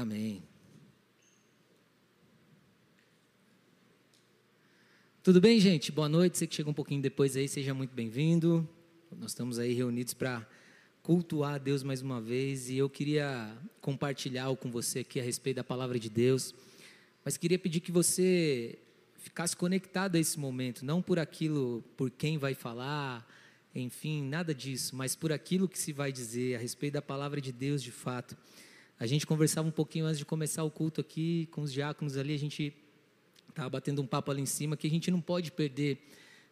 Amém. Tudo bem, gente? Boa noite. Você que chegou um pouquinho depois aí, seja muito bem-vindo. Nós estamos aí reunidos para cultuar a Deus mais uma vez e eu queria compartilhar com você aqui a respeito da palavra de Deus, mas queria pedir que você ficasse conectado a esse momento, não por aquilo, por quem vai falar, enfim, nada disso, mas por aquilo que se vai dizer a respeito da palavra de Deus de fato. A gente conversava um pouquinho antes de começar o culto aqui com os diáconos ali, a gente estava batendo um papo ali em cima que a gente não pode perder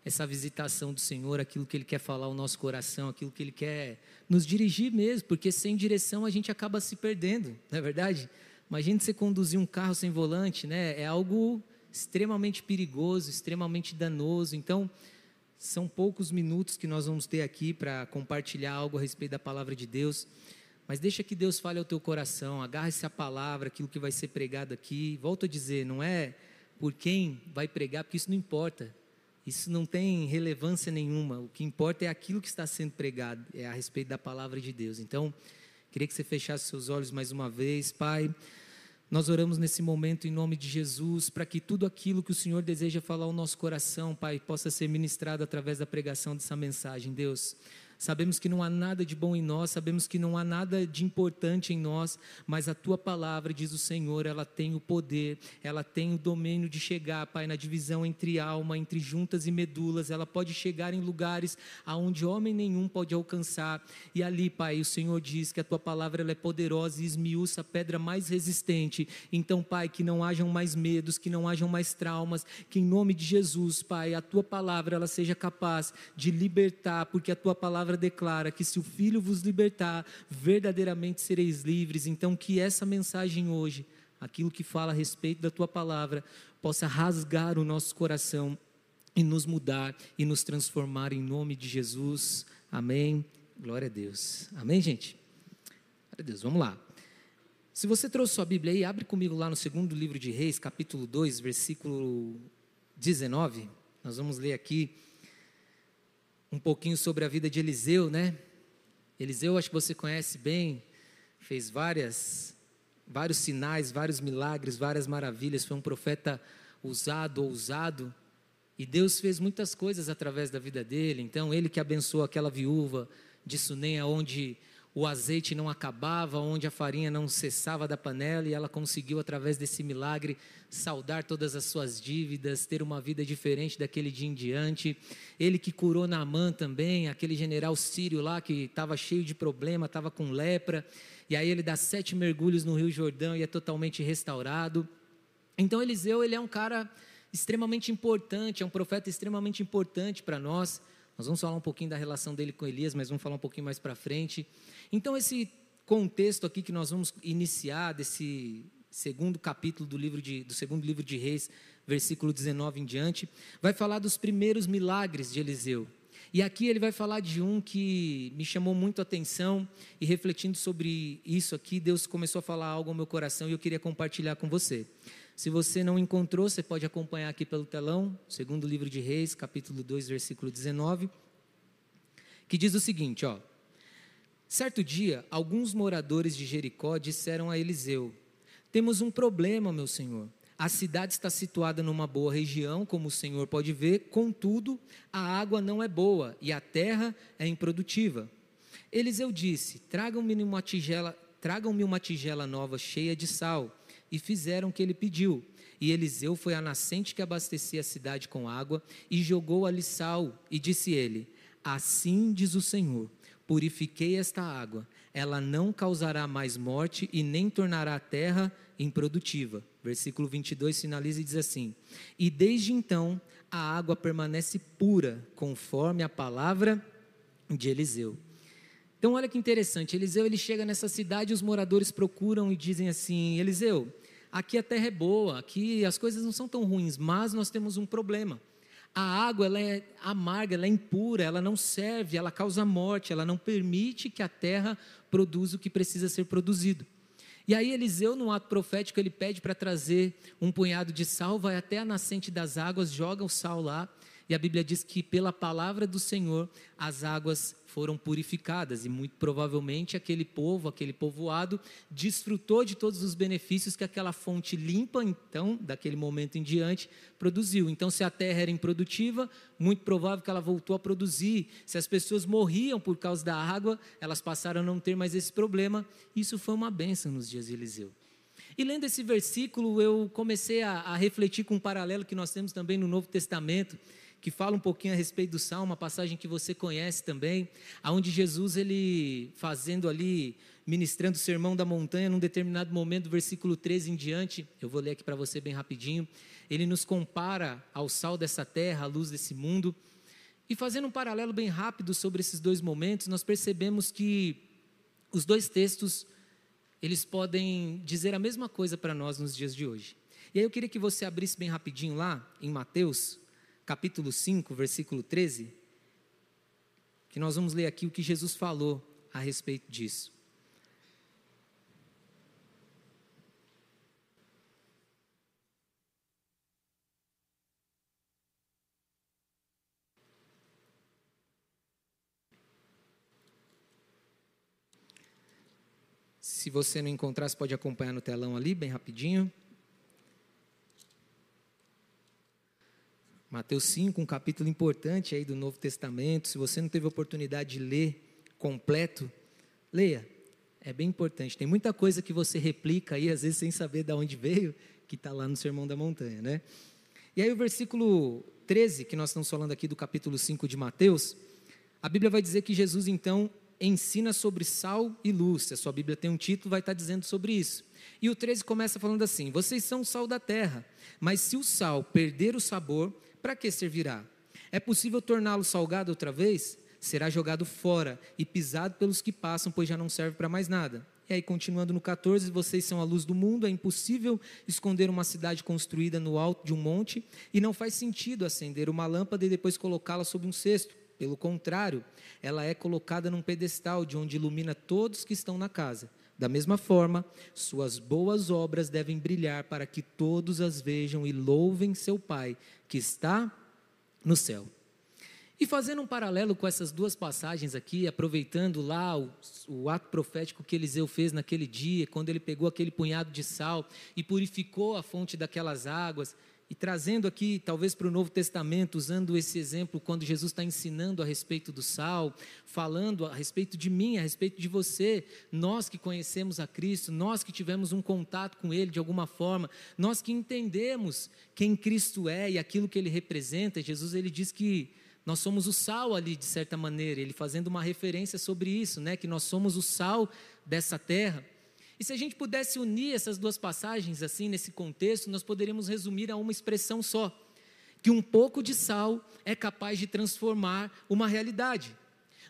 essa visitação do Senhor, aquilo que Ele quer falar ao nosso coração, aquilo que Ele quer nos dirigir mesmo, porque sem direção a gente acaba se perdendo, não é verdade? Imagina você conduzir um carro sem volante, né? É algo extremamente perigoso, extremamente danoso. Então, são poucos minutos que nós vamos ter aqui para compartilhar algo a respeito da palavra de Deus. Mas deixa que Deus fale ao teu coração, agarre-se à palavra, aquilo que vai ser pregado aqui. Volto a dizer, não é por quem vai pregar, porque isso não importa. Isso não tem relevância nenhuma. O que importa é aquilo que está sendo pregado, é a respeito da palavra de Deus. Então, queria que você fechasse seus olhos mais uma vez, Pai. Nós oramos nesse momento em nome de Jesus, para que tudo aquilo que o Senhor deseja falar ao nosso coração, Pai, possa ser ministrado através da pregação dessa mensagem, Deus. Sabemos que não há nada de bom em nós, sabemos que não há nada de importante em nós, mas a tua palavra, diz o Senhor, ela tem o poder, ela tem o domínio de chegar, Pai, na divisão entre alma, entre juntas e medulas, ela pode chegar em lugares aonde homem nenhum pode alcançar. E ali, Pai, o Senhor diz que a tua palavra ela é poderosa e esmiuça a pedra mais resistente. Então, Pai, que não hajam mais medos, que não hajam mais traumas, que em nome de Jesus, Pai, a tua palavra ela seja capaz de libertar, porque a tua palavra palavra declara que se o Filho vos libertar, verdadeiramente sereis livres. Então, que essa mensagem hoje, aquilo que fala a respeito da tua palavra, possa rasgar o nosso coração e nos mudar e nos transformar em nome de Jesus. Amém. Glória a Deus. Amém, gente? Glória a Deus. Vamos lá. Se você trouxe sua Bíblia aí, abre comigo lá no segundo livro de Reis, capítulo 2, versículo 19. Nós vamos ler aqui um pouquinho sobre a vida de Eliseu, né? Eliseu, acho que você conhece bem, fez várias, vários sinais, vários milagres, várias maravilhas, foi um profeta usado, ousado, e Deus fez muitas coisas através da vida dele. Então, ele que abençoou aquela viúva de Sunem, onde o azeite não acabava, onde a farinha não cessava da panela, e ela conseguiu, através desse milagre, saldar todas as suas dívidas, ter uma vida diferente daquele dia em diante. Ele que curou Naamã também, aquele general sírio lá que estava cheio de problema, estava com lepra, e aí ele dá sete mergulhos no Rio Jordão e é totalmente restaurado. Então Eliseu, ele é um cara extremamente importante, é um profeta extremamente importante para nós. Nós vamos falar um pouquinho da relação dele com Elias, mas vamos falar um pouquinho mais para frente. Então, esse contexto aqui que nós vamos iniciar desse segundo capítulo do livro de, do segundo livro de Reis, versículo 19 em diante, vai falar dos primeiros milagres de Eliseu. E aqui ele vai falar de um que me chamou muito a atenção e refletindo sobre isso aqui, Deus começou a falar algo ao meu coração e eu queria compartilhar com você. Se você não encontrou, você pode acompanhar aqui pelo telão, segundo livro de Reis, capítulo 2, versículo 19, que diz o seguinte, ó: Certo dia, alguns moradores de Jericó disseram a Eliseu: Temos um problema, meu senhor. A cidade está situada numa boa região, como o senhor pode ver, contudo, a água não é boa e a terra é improdutiva. Eliseu disse: Tragam-me uma tigela, tragam-me uma tigela nova cheia de sal. E fizeram o que ele pediu. E Eliseu foi à nascente que abastecia a cidade com água e jogou ali sal. E disse ele: Assim diz o Senhor purifiquei esta água, ela não causará mais morte e nem tornará a terra improdutiva. Versículo 22 finaliza e diz assim: E desde então a água permanece pura, conforme a palavra de Eliseu. Então olha que interessante, Eliseu ele chega nessa cidade, os moradores procuram e dizem assim: Eliseu, aqui a terra é boa, aqui as coisas não são tão ruins, mas nós temos um problema. A água ela é amarga, ela é impura, ela não serve, ela causa morte, ela não permite que a terra produza o que precisa ser produzido. E aí Eliseu, no ato profético, ele pede para trazer um punhado de sal, vai até a nascente das águas, joga o sal lá, E a Bíblia diz que pela palavra do Senhor as águas foram purificadas e muito provavelmente aquele povo, aquele povoado, desfrutou de todos os benefícios que aquela fonte limpa, então, daquele momento em diante, produziu. Então, se a terra era improdutiva, muito provável que ela voltou a produzir. Se as pessoas morriam por causa da água, elas passaram a não ter mais esse problema. Isso foi uma bênção nos dias de Eliseu. E lendo esse versículo, eu comecei a, a refletir com um paralelo que nós temos também no Novo Testamento que fala um pouquinho a respeito do salmo, uma passagem que você conhece também, aonde Jesus ele fazendo ali ministrando o sermão da montanha num determinado momento, versículo 13 em diante, eu vou ler aqui para você bem rapidinho. Ele nos compara ao sal dessa terra, à luz desse mundo. E fazendo um paralelo bem rápido sobre esses dois momentos, nós percebemos que os dois textos eles podem dizer a mesma coisa para nós nos dias de hoje. E aí eu queria que você abrisse bem rapidinho lá em Mateus, capítulo 5, versículo 13, que nós vamos ler aqui o que Jesus falou a respeito disso. Se você não encontrar, você pode acompanhar no telão ali, bem rapidinho. Mateus 5, um capítulo importante aí do Novo Testamento. Se você não teve oportunidade de ler completo, leia. É bem importante. Tem muita coisa que você replica aí, às vezes sem saber de onde veio, que está lá no Sermão da Montanha, né? E aí o versículo 13, que nós estamos falando aqui do capítulo 5 de Mateus, a Bíblia vai dizer que Jesus então ensina sobre sal e luz. Se a sua Bíblia tem um título, vai estar dizendo sobre isso. E o 13 começa falando assim: Vocês são o sal da terra, mas se o sal perder o sabor, para que servirá? É possível torná-lo salgado outra vez? Será jogado fora e pisado pelos que passam, pois já não serve para mais nada. E aí, continuando no 14, vocês são a luz do mundo, é impossível esconder uma cidade construída no alto de um monte, e não faz sentido acender uma lâmpada e depois colocá-la sob um cesto. Pelo contrário, ela é colocada num pedestal de onde ilumina todos que estão na casa. Da mesma forma, suas boas obras devem brilhar para que todos as vejam e louvem seu Pai que está no céu. E fazendo um paralelo com essas duas passagens aqui, aproveitando lá o, o, ato profético que Eliseu fez naquele dia, quando ele pegou aquele punhado de sal e purificou a fonte daquelas águas, e trazendo aqui, talvez para o Novo Testamento, usando esse exemplo, quando Jesus está ensinando a respeito do sal, falando a respeito de mim, a respeito de você, nós que conhecemos a Cristo, nós que tivemos um contato com Ele de alguma forma, nós que entendemos quem Cristo é e aquilo que Ele representa, Jesus ele diz que nós somos o sal ali, de certa maneira, ele fazendo uma referência sobre isso, né, que nós somos o sal dessa terra. E se a gente pudesse unir essas duas passagens assim nesse contexto, nós poderíamos resumir a uma expressão só: que um pouco de sal é capaz de transformar uma realidade.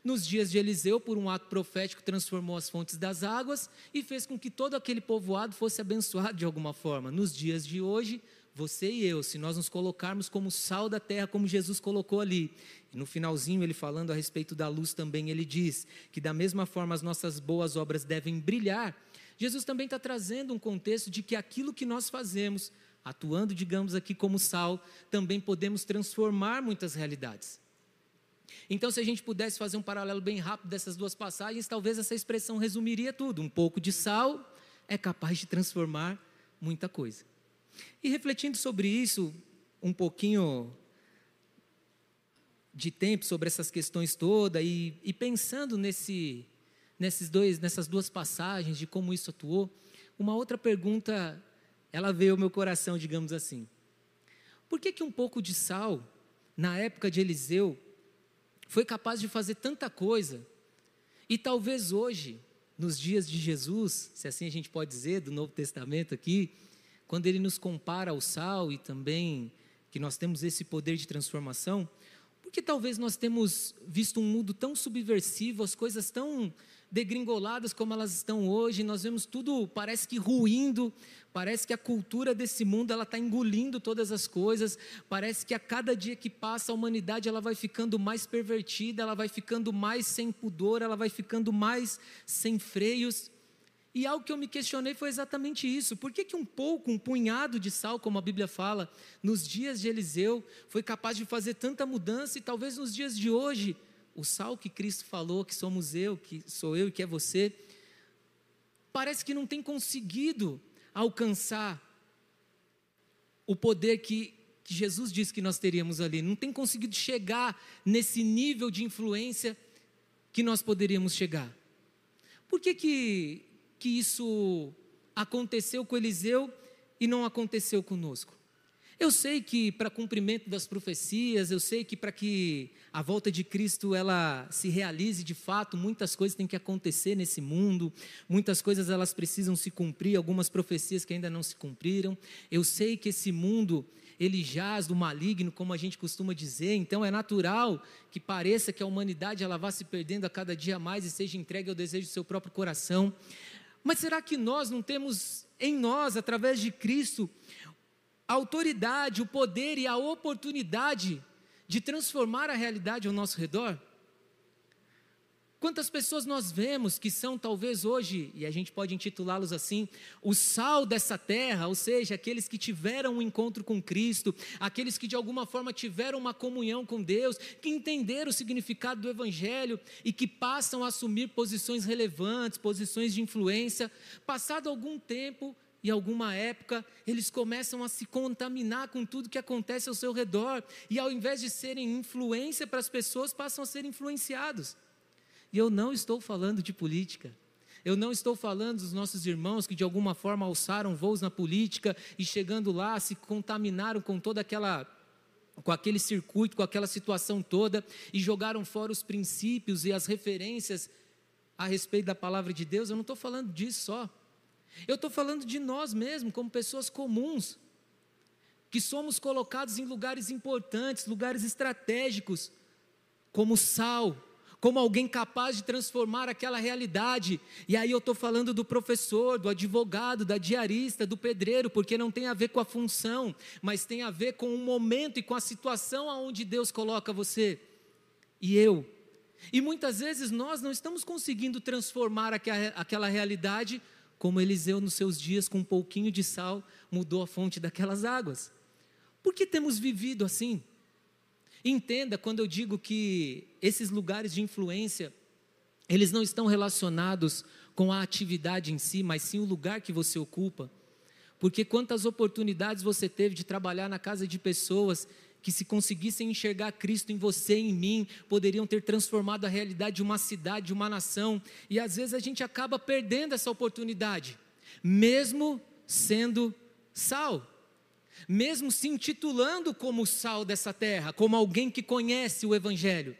Nos dias de Eliseu, por um ato profético, transformou as fontes das águas e fez com que todo aquele povoado fosse abençoado de alguma forma. Nos dias de hoje, você e eu, se nós nos colocarmos como sal da terra, como Jesus colocou ali, e no finalzinho ele falando a respeito da luz também, ele diz que da mesma forma as nossas boas obras devem brilhar, Jesus também está trazendo um contexto de que aquilo que nós fazemos, atuando, digamos aqui, como sal, também podemos transformar muitas realidades. Então, se a gente pudesse fazer um paralelo bem rápido dessas duas passagens, talvez essa expressão resumiria tudo. Um pouco de sal é capaz de transformar muita coisa. E refletindo sobre isso, um pouquinho de tempo sobre essas questões todas e, e pensando nesse nesses dois, nessas duas passagens de como isso atuou, uma outra pergunta, ela veio ao meu coração, digamos assim. Por que que um pouco de sal, na época de Eliseu, foi capaz de fazer tanta coisa, e talvez hoje, nos dias de Jesus, se assim a gente pode dizer, do Novo Testamento aqui, quando ele nos compara ao sal e também que nós temos esse poder de transformação, porque talvez nós temos visto um mundo tão subversivo, as coisas tão degringoladas como elas estão hoje, nós vemos tudo, parece que ruindo, parece que a cultura desse mundo ela está engolindo todas as coisas, parece que a cada dia que passa a humanidade ela vai ficando mais pervertida, ela vai ficando mais sem pudor, ela vai ficando mais sem freios. E algo que eu me questionei foi exatamente isso. Por que, que um pouco, um punhado de sal, como a Bíblia fala, nos dias de Eliseu, foi capaz de fazer tanta mudança e talvez nos dias de hoje, o sal que Cristo falou, que somos eu, que sou eu e que é você, parece que não tem conseguido alcançar o poder que, que Jesus disse que nós teríamos ali, não tem conseguido chegar nesse nível de influência que nós poderíamos chegar. Por que, que que isso aconteceu com Eliseu e não aconteceu conosco. Eu sei que para cumprimento das profecias, eu sei que para que a volta de Cristo ela se realize de fato, muitas coisas têm que acontecer nesse mundo, muitas coisas elas precisam se cumprir, algumas profecias que ainda não se cumpriram. Eu sei que esse mundo ele jaz do maligno, como a gente costuma dizer, então é natural que pareça que a humanidade ela vá se perdendo a cada dia mais e seja entregue ao desejo do seu próprio coração. Mas será que nós não temos em nós, através de Cristo, a autoridade, o poder e a oportunidade de transformar a realidade ao nosso redor? Quantas pessoas nós vemos que são talvez hoje, e a gente pode intitulá-los assim, o sal dessa terra, ou seja, aqueles que tiveram um encontro com Cristo, aqueles que de alguma forma tiveram uma comunhão com Deus, que entenderam o significado do Evangelho e que passam a assumir posições relevantes, posições de influência. Passado algum tempo e alguma época, eles começam a se contaminar com tudo que acontece ao seu redor, e ao invés de serem influência para as pessoas, passam a ser influenciados. E eu não estou falando de política. Eu não estou falando dos nossos irmãos que de alguma forma alçaram voos na política e chegando lá se contaminaram com toda aquela com aquele circuito, com aquela situação toda e jogaram fora os princípios e as referências a respeito da palavra de Deus. Eu não estou falando disso só. Eu estou falando de nós mesmos, como pessoas comuns, que somos colocados em lugares importantes, lugares estratégicos, como sal, como alguém capaz de transformar aquela realidade. E aí eu estou falando do professor, do advogado, da diarista, do pedreiro, porque não tem a ver com a função, mas tem a ver com o momento e com a situação aonde Deus coloca você e eu. E muitas vezes nós não estamos conseguindo transformar aquela realidade como Eliseu nos seus dias com um pouquinho de sal mudou a fonte daquelas águas. Por que temos vivido assim? Entenda quando eu digo que esses lugares de influência, eles não estão relacionados com a atividade em si, mas sim o lugar que você ocupa. Porque quantas oportunidades você teve de trabalhar na casa de pessoas que, se conseguissem enxergar Cristo em você e em mim, poderiam ter transformado a realidade de uma cidade, de uma nação, e às vezes a gente acaba perdendo essa oportunidade, mesmo sendo sal mesmo se intitulando como sal dessa terra, como alguém que conhece o Evangelho.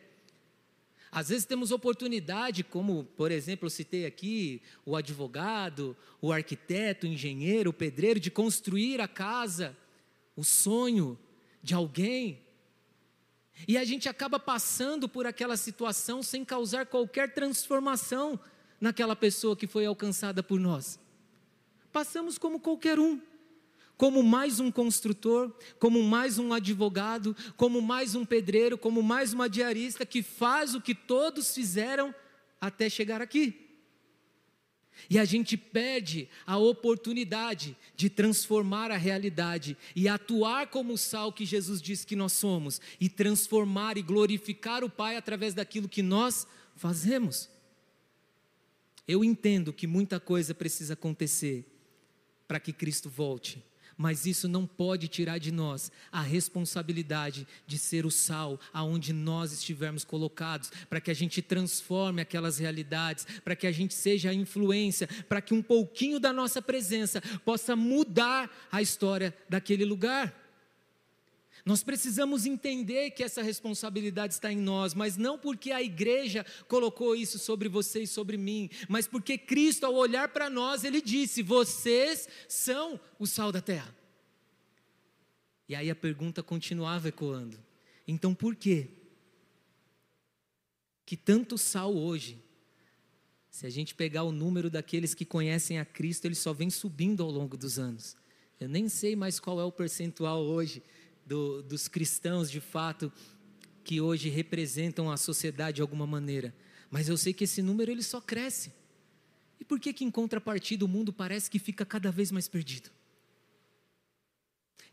Às vezes temos oportunidade, como por exemplo eu citei aqui, o advogado, o arquiteto, o engenheiro, o pedreiro, de construir a casa, o sonho de alguém. E a gente acaba passando por aquela situação sem causar qualquer transformação naquela pessoa que foi alcançada por nós. Passamos como qualquer um como mais um construtor, como mais um advogado, como mais um pedreiro, como mais uma diarista que faz o que todos fizeram até chegar aqui. E a gente perde a oportunidade de transformar a realidade e atuar como o sal que Jesus disse que nós somos, e transformar e glorificar o Pai através daquilo que nós fazemos. Eu entendo que muita coisa precisa acontecer para que Cristo volte mas isso não pode tirar de nós a responsabilidade de ser o sal aonde nós estivermos colocados, para que a gente transforme aquelas realidades, para que a gente seja a influência, para que um pouquinho da nossa presença possa mudar a história daquele lugar. Nós precisamos entender que essa responsabilidade está em nós, mas não porque a igreja colocou isso sobre você e sobre mim, mas porque Cristo, ao olhar para nós, ele disse: Vocês são o sal da terra. E aí a pergunta continuava ecoando: Então por quê? Que tanto sal hoje, se a gente pegar o número daqueles que conhecem a Cristo, ele só vem subindo ao longo dos anos. Eu nem sei mais qual é o percentual hoje do, dos cristãos de fato que hoje representam a sociedade de alguma maneira, mas eu sei que esse número ele só cresce. E por que que em contrapartida o mundo parece que fica cada vez mais perdido?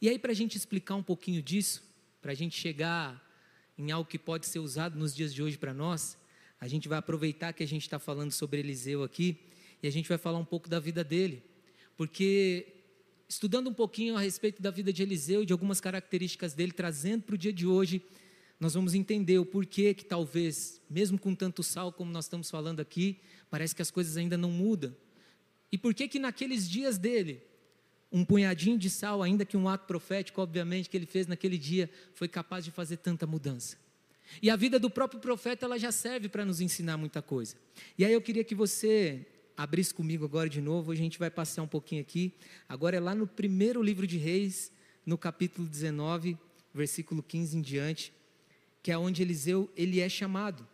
E aí, para a gente explicar um pouquinho disso, para a gente chegar em algo que pode ser usado nos dias de hoje para nós, a gente vai aproveitar que a gente está falando sobre Eliseu aqui e a gente vai falar um pouco da vida dele, porque estudando um pouquinho a respeito da vida de Eliseu e de algumas características dele, trazendo para o dia de hoje, nós vamos entender o porquê que talvez, mesmo com tanto sal como nós estamos falando aqui, parece que as coisas ainda não mudam. E por que que naqueles dias dele, um punhadinho de sal, ainda que um ato profético, obviamente, que ele fez naquele dia, foi capaz de fazer tanta mudança? E a vida do próprio profeta, ela já serve para nos ensinar muita coisa. E aí eu queria que você abrisse comigo agora de novo, a gente vai passar um pouquinho aqui. Agora é lá no primeiro livro de Reis, no capítulo 19, versículo 15 em diante, que é onde Eliseu ele é chamado.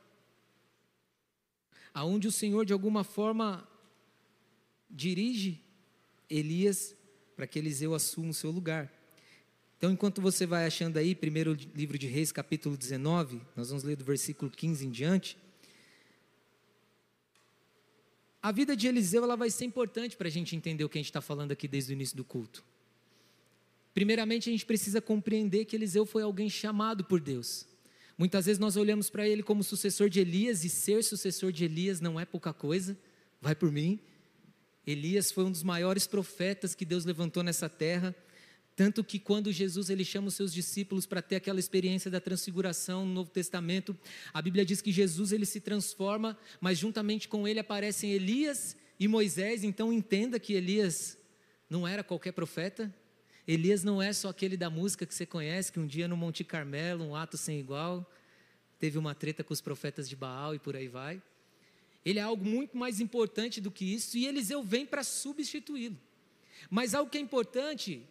Aonde o Senhor de alguma forma dirige Elias para que Eliseu assuma o seu lugar. Então, enquanto você vai achando aí, primeiro livro de Reis, capítulo 19, nós vamos ler do versículo 15 em diante. A vida de Eliseu ela vai ser importante para a gente entender o que a gente está falando aqui desde o início do culto. Primeiramente, a gente precisa compreender que Eliseu foi alguém chamado por Deus. Muitas vezes nós olhamos para ele como sucessor de Elias, e ser sucessor de Elias não é pouca coisa, vai por mim. Elias foi um dos maiores profetas que Deus levantou nessa terra. Tanto que quando Jesus ele chama os seus discípulos para ter aquela experiência da transfiguração no Novo Testamento, a Bíblia diz que Jesus ele se transforma, mas juntamente com ele aparecem Elias e Moisés, então entenda que Elias não era qualquer profeta. Elias não é só aquele da música que você conhece, que um dia no Monte Carmelo, um ato sem igual, teve uma treta com os profetas de Baal e por aí vai. Ele é algo muito mais importante do que isso e Eliseu vem para substituí-lo. Mas algo que é importante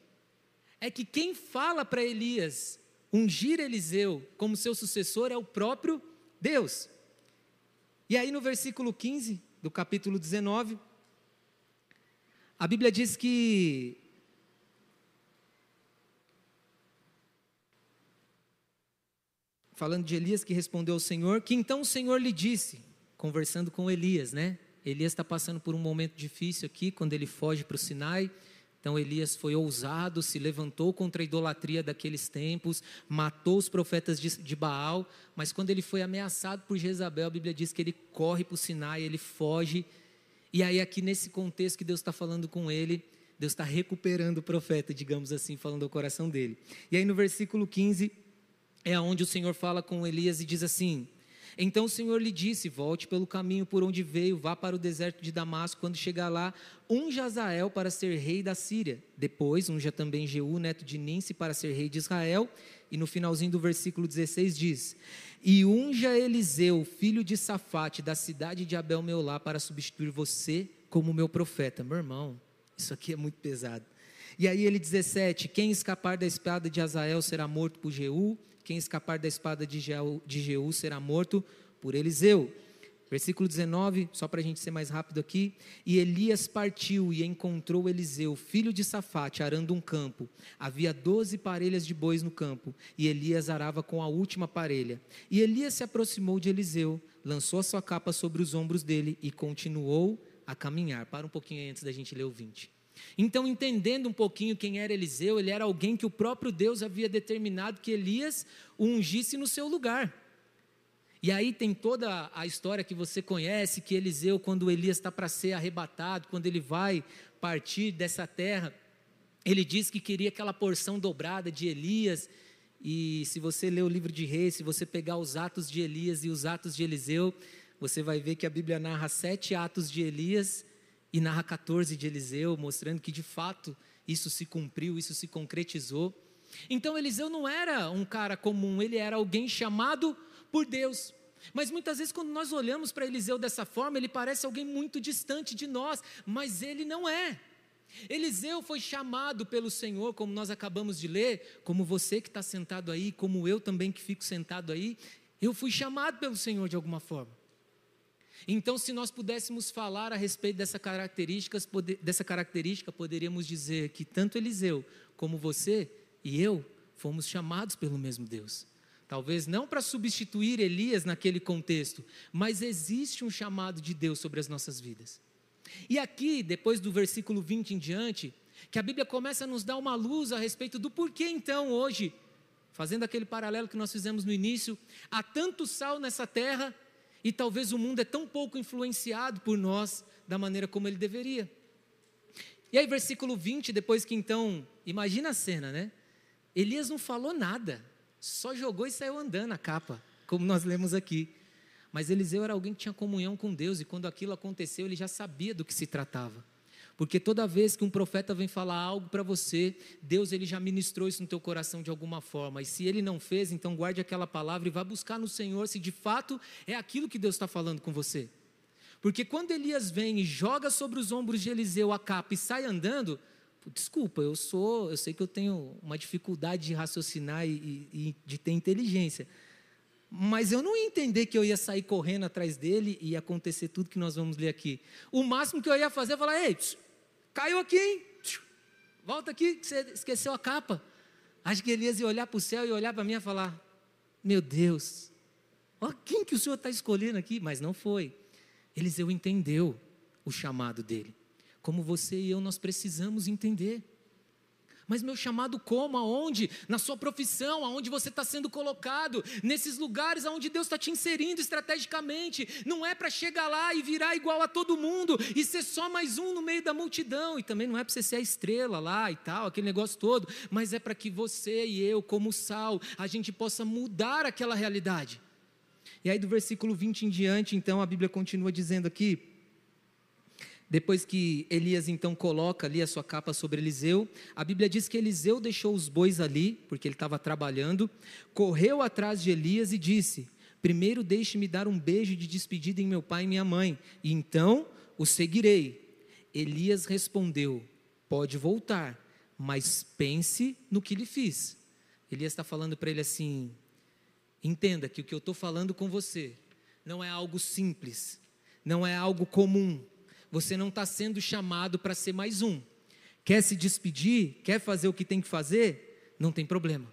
é que quem fala para Elias ungir Eliseu como seu sucessor é o próprio Deus. E aí no versículo 15 do capítulo 19, a Bíblia diz que falando de Elias que respondeu ao Senhor, que então o Senhor lhe disse, conversando com Elias, né? Elias está passando por um momento difícil aqui, quando ele foge para o Sinai, então Elias foi ousado, se levantou contra a idolatria daqueles tempos, matou os profetas de, Baal, mas quando ele foi ameaçado por Jezabel, a Bíblia diz que ele corre para o Sinai, ele foge. E aí, aqui nesse contexto que Deus está falando com ele, Deus está recuperando o profeta, digamos assim, falando ao coração dele. E aí no versículo 15 é onde o Senhor fala com Elias e diz assim: então o Senhor lhe disse: Volte pelo caminho por onde veio, vá para o deserto de Damasco. Quando chegar lá, unja Azael para ser rei da Síria. Depois unja também Jeú, neto de Ninse, para ser rei de Israel. E no finalzinho do versículo 16 diz: E unja Eliseu, filho de Safate, da cidade de Abel Meolá, para substituir você como meu profeta. Meu irmão, isso aqui é muito pesado. E aí ele 17: Quem escapar da espada de Azael será morto por Jeú quem escapar da espada de Jeú, de Jeú será morto por Eliseu. Versículo 19, só para a gente ser mais rápido aqui. E Elias partiu e encontrou Eliseu, filho de Safate, arando um campo. Havia doze parelhas de bois no campo, e Elias arava com a última parelha. E Elias se aproximou de Eliseu, lançou a sua capa sobre os ombros dele e continuou a caminhar. Para um pouquinho antes da gente ler o 20. Então, entendendo um pouquinho quem era Eliseu, ele era alguém que o próprio Deus havia determinado que Elias o ungisse no seu lugar. E aí tem toda a história que você conhece, que Eliseu, quando Elias está para ser arrebatado, quando ele vai partir dessa terra, ele diz que queria aquela porção dobrada de Elias. E se você ler o livro de Reis, se você pegar os atos de Elias e os atos de Eliseu, você vai ver que a Bíblia narra sete atos de Elias e narra 14 de Eliseu, mostrando que de fato isso se cumpriu, isso se concretizou. Então Eliseu não era um cara comum, ele era alguém chamado por Deus. Mas muitas vezes, quando nós olhamos para Eliseu dessa forma, ele parece alguém muito distante de nós, mas ele não é. Eliseu foi chamado pelo Senhor, como nós acabamos de ler, como você que está sentado aí, como eu também que fico sentado aí, eu fui chamado pelo Senhor de alguma forma. Então, se nós pudéssemos falar a respeito dessa característica, dessa característica, poderíamos dizer que tanto Eliseu como você e eu fomos chamados pelo mesmo Deus. Talvez não para substituir Elias naquele contexto, mas existe um chamado de Deus sobre as nossas vidas. E aqui, depois do versículo 20 em diante, que a Bíblia começa a nos dar uma luz a respeito do porquê então hoje, fazendo aquele paralelo que nós fizemos no início, há tanto sal nessa terra e talvez o mundo é tão pouco influenciado por nós da maneira como ele deveria. E aí, versículo 20, depois que então, imagina a cena, né? Elias não falou nada, só jogou e saiu andando a capa, como nós lemos aqui. Mas Eliseu era alguém que tinha comunhão com Deus e quando aquilo aconteceu, ele já sabia do que se tratava. Porque toda vez que um profeta vem falar algo para você, Deus ele já ministrou isso no teu coração de alguma forma. E se ele não fez, então guarde aquela palavra e vá buscar no Senhor se de fato é aquilo que Deus está falando com você. Porque quando Elias vem e joga sobre os ombros de Eliseu a capa e sai andando, desculpa, eu sou, eu sei que eu tenho uma dificuldade de raciocinar e, e, de ter inteligência. Mas eu não ia entender que eu ia sair correndo atrás dele e ia acontecer tudo que nós vamos ler aqui. O máximo que eu ia fazer é falar: ei, Caiu aqui, hein? Volta aqui, que você esqueceu a capa. Acho que Elias ia olhar para o céu e olhar para mim e falar: Meu Deus, ó, quem que o Senhor está escolhendo aqui? Mas não foi. Eliseu entendeu o chamado dele. Como você e eu, nós precisamos entender. Mas meu chamado como? Aonde? Na sua profissão, aonde você está sendo colocado, nesses lugares aonde Deus está te inserindo estrategicamente. Não é para chegar lá e virar igual a todo mundo e ser só mais um no meio da multidão. E também não é para você ser a estrela lá e tal, aquele negócio todo. Mas é para que você e eu, como sal, a gente possa mudar aquela realidade. E aí do versículo 20 em diante, então, a Bíblia continua dizendo aqui depois que Elias então coloca ali a sua capa sobre Eliseu, a Bíblia diz que Eliseu deixou os bois ali, porque ele estava trabalhando, correu atrás de Elias e disse: Primeiro deixe-me dar um beijo de despedida em meu pai e minha mãe, e então o seguirei. Elias respondeu: Pode voltar, mas pense no que lhe fiz. Elias está falando para ele assim: Entenda que o que eu estou falando com você não é algo simples, não é algo comum, você não está sendo chamado para ser mais um. Quer se despedir? Quer fazer o que tem que fazer? Não tem problema.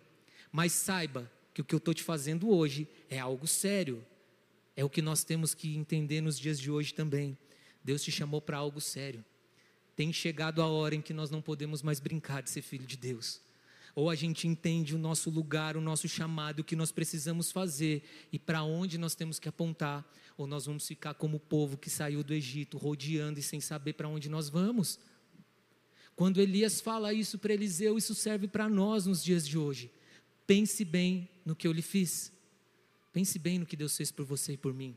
Mas saiba que o que eu estou te fazendo hoje é algo sério. É o que nós temos que entender nos dias de hoje também. Deus te chamou para algo sério. Tem chegado a hora em que nós não podemos mais brincar de ser filho de Deus. Ou a gente entende o nosso lugar, o nosso chamado, o que nós precisamos fazer e para onde nós temos que apontar, ou nós vamos ficar como o povo que saiu do Egito, rodeando e sem saber para onde nós vamos. Quando Elias fala isso para Eliseu, isso serve para nós nos dias de hoje. Pense bem no que eu lhe fiz. Pense bem no que Deus fez por você e por mim.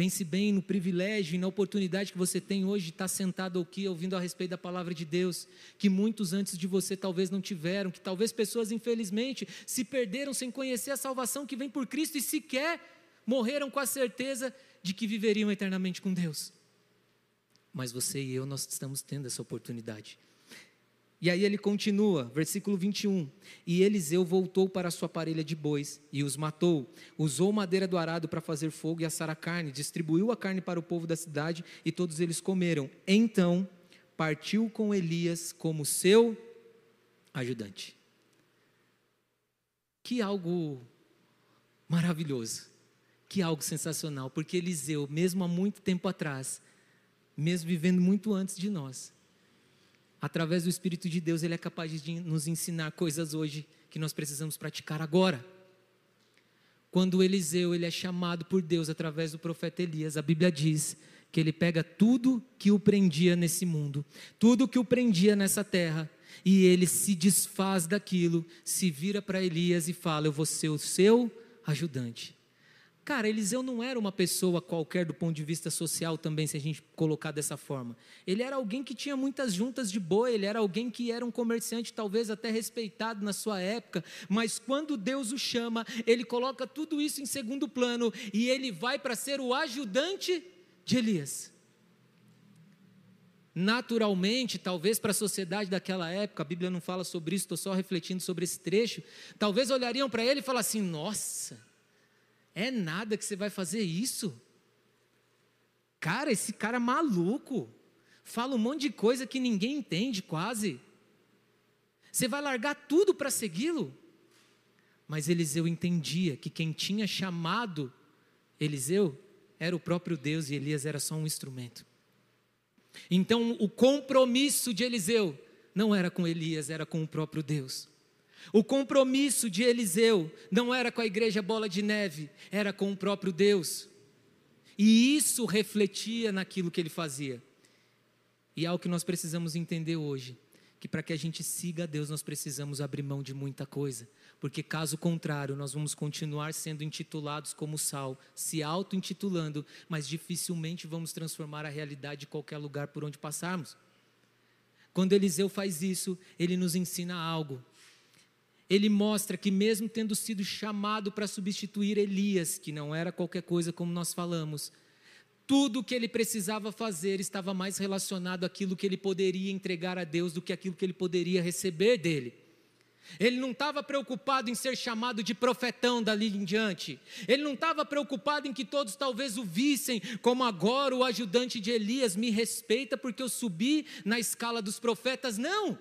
Pense bem no privilégio e na oportunidade que você tem hoje de estar sentado aqui ouvindo a respeito da palavra de Deus, que muitos antes de você talvez não tiveram, que talvez pessoas infelizmente se perderam sem conhecer a salvação que vem por Cristo e sequer morreram com a certeza de que viveriam eternamente com Deus. Mas você e eu, nós estamos tendo essa oportunidade. E aí ele continua, versículo 21. E Eliseu voltou para sua parelha de bois e os matou. Usou madeira do arado para fazer fogo e assar a carne. Distribuiu a carne para o povo da cidade e todos eles comeram. Então partiu com Elias como seu ajudante. Que algo maravilhoso. Que algo sensacional. Porque Eliseu, mesmo há muito tempo atrás, mesmo vivendo muito antes de nós, através do Espírito de Deus, Ele é capaz de nos ensinar coisas hoje que nós precisamos praticar agora. Quando Eliseu ele é chamado por Deus através do profeta Elias, a Bíblia diz que ele pega tudo que o prendia nesse mundo, tudo que o prendia nessa terra, e ele se desfaz daquilo, se vira para Elias e fala: Eu vou ser o seu ajudante. Cara, Eliseu não era uma pessoa qualquer do ponto de vista social também, se a gente colocar dessa forma. Ele era alguém que tinha muitas juntas de boi, ele era alguém que era um comerciante talvez até respeitado na sua época, mas quando Deus o chama, ele coloca tudo isso em segundo plano e ele vai para ser o ajudante de Elias. Naturalmente, talvez para a sociedade daquela época, a Bíblia não fala sobre isso, estou só refletindo sobre esse trecho. Talvez olhariam para ele e falassem: assim: Nossa, é nada que você vai fazer isso. Cara, esse cara é maluco. Fala um monte de coisa que ninguém entende quase. Você vai largar tudo para segui-lo? Mas Eliseu entendia que quem tinha chamado Eliseu era o próprio Deus e Elias era só um instrumento. Então, o compromisso de Eliseu não era com Elias, era com o próprio Deus. O compromisso de Eliseu não era com a igreja Bola de Neve, era com o próprio Deus. E isso refletia naquilo que ele fazia. E é o que nós precisamos entender hoje, que para que a gente siga a Deus, nós precisamos abrir mão de muita coisa, porque caso contrário, nós vamos continuar sendo intitulados como sal, se auto-intitulando, mas dificilmente vamos transformar a realidade de qualquer lugar por onde passarmos. Quando Eliseu faz isso, ele nos ensina algo. Ele mostra que, mesmo tendo sido chamado para substituir Elias, que não era qualquer coisa como nós falamos, tudo o que ele precisava fazer estava mais relacionado àquilo que ele poderia entregar a Deus do que aquilo que ele poderia receber dele. Ele não estava preocupado em ser chamado de profetão dali em diante. Ele não estava preocupado em que todos talvez o vissem como agora o ajudante de Elias me respeita porque eu subi na escala dos profetas. Não.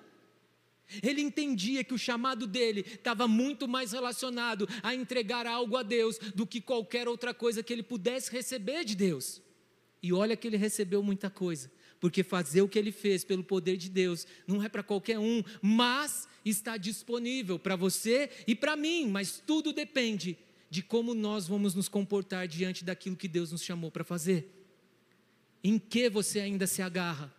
Ele entendia que o chamado dele estava muito mais relacionado a entregar algo a Deus do que qualquer outra coisa que ele pudesse receber de Deus. E olha que ele recebeu muita coisa, porque fazer o que ele fez pelo poder de Deus não é para qualquer um, mas está disponível para você e para mim, mas tudo depende de como nós vamos nos comportar diante daquilo que Deus nos chamou para fazer. Em que você ainda se agarra?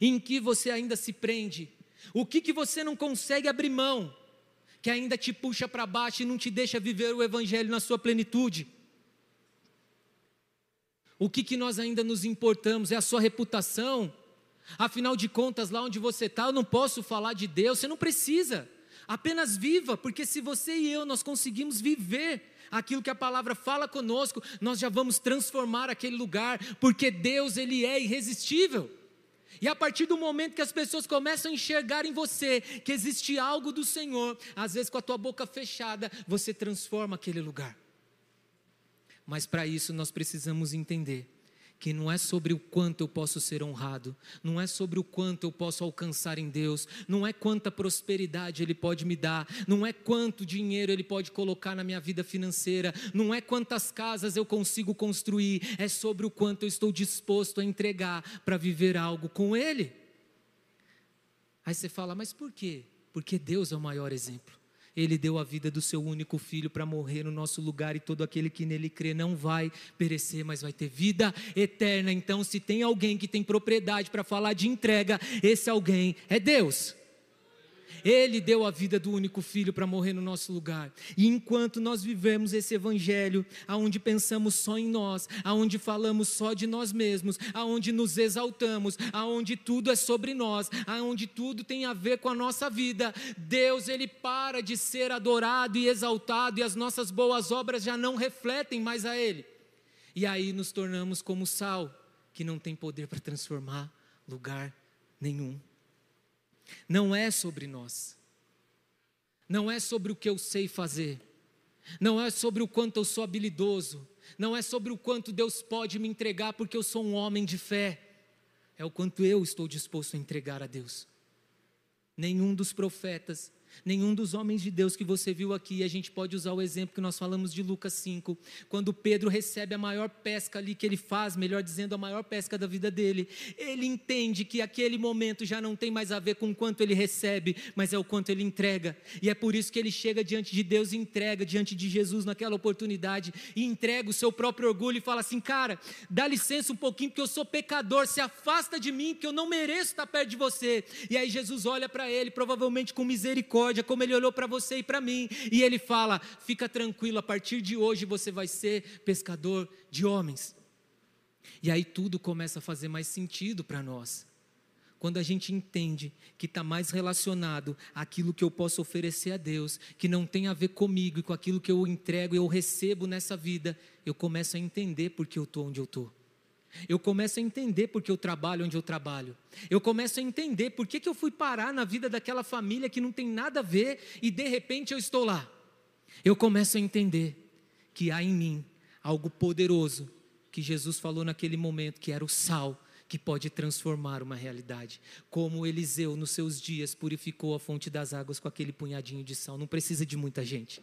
Em que você ainda se prende? O que, que você não consegue abrir mão, que ainda te puxa para baixo e não te deixa viver o Evangelho na sua plenitude? O que, que nós ainda nos importamos? É a sua reputação? Afinal de contas, lá onde você está, eu não posso falar de Deus, você não precisa. Apenas viva, porque se você e eu nós conseguimos viver aquilo que a palavra fala conosco, nós já vamos transformar aquele lugar, porque Deus ele é irresistível. E a partir do momento que as pessoas começam a enxergar em você que existe algo do Senhor, às vezes com a tua boca fechada, você transforma aquele lugar. Mas para isso nós precisamos entender que não é sobre o quanto eu posso ser honrado, não é sobre o quanto eu posso alcançar em Deus, não é quanta prosperidade Ele pode me dar, não é quanto dinheiro Ele pode colocar na minha vida financeira, não é quantas casas eu consigo construir, é sobre o quanto eu estou disposto a entregar para viver algo com Ele. Aí você fala, mas por quê? Porque Deus é o maior exemplo. Ele deu a vida do seu único filho para morrer no nosso lugar e todo aquele que nele crê não vai perecer, mas vai ter vida eterna. Então, se tem alguém que tem propriedade para falar de entrega, esse alguém é Deus. Ele deu a vida do único filho para morrer no nosso lugar. E enquanto nós vivemos esse evangelho, aonde pensamos só em nós, aonde falamos só de nós mesmos, aonde nos exaltamos, aonde tudo é sobre nós, aonde tudo tem a ver com a nossa vida, Deus ele para de ser adorado e exaltado e as nossas boas obras já não refletem mais a ele. E aí nos tornamos como sal, que não tem poder para transformar lugar nenhum. Não é sobre nós. Não é sobre o que eu sei fazer. Não é sobre o quanto eu sou habilidoso. Não é sobre o quanto Deus pode me entregar porque eu sou um homem de fé. É o quanto eu estou disposto a entregar a Deus. Nenhum dos profetas Nenhum dos homens de Deus que você viu aqui, a gente pode usar o exemplo que nós falamos de Lucas 5, quando Pedro recebe a maior pesca ali que ele faz, melhor dizendo, a maior pesca da vida dele. Ele entende que aquele momento já não tem mais a ver com o quanto ele recebe, mas é o quanto ele entrega. E é por isso que ele chega diante de Deus e entrega diante de Jesus naquela oportunidade e entrega o seu próprio orgulho e fala assim: "Cara, dá licença um pouquinho porque eu sou pecador, se afasta de mim, porque eu não mereço estar perto de você". E aí Jesus olha para ele, provavelmente com misericórdia misericórdia, como Ele olhou para você e para mim. E Ele fala: fica tranquilo, a partir de hoje você vai ser pescador de homens. E aí tudo começa a fazer mais sentido para nós. Quando a gente entende que está mais relacionado àquilo que eu posso oferecer a Deus, que não tem a ver comigo e com aquilo que eu entrego e eu recebo nessa vida, eu começo a entender porque eu estou onde eu estou. Eu começo a entender porque eu trabalho onde eu trabalho. Eu começo a entender por que, eu fui parar na vida daquela família que não tem nada a ver e de repente eu estou lá. Eu começo a entender que há em mim algo poderoso que Jesus falou naquele momento, que era o sal que pode transformar uma realidade. Como Eliseu, nos seus dias, purificou a fonte das águas com aquele punhadinho de sal. Não precisa de muita gente.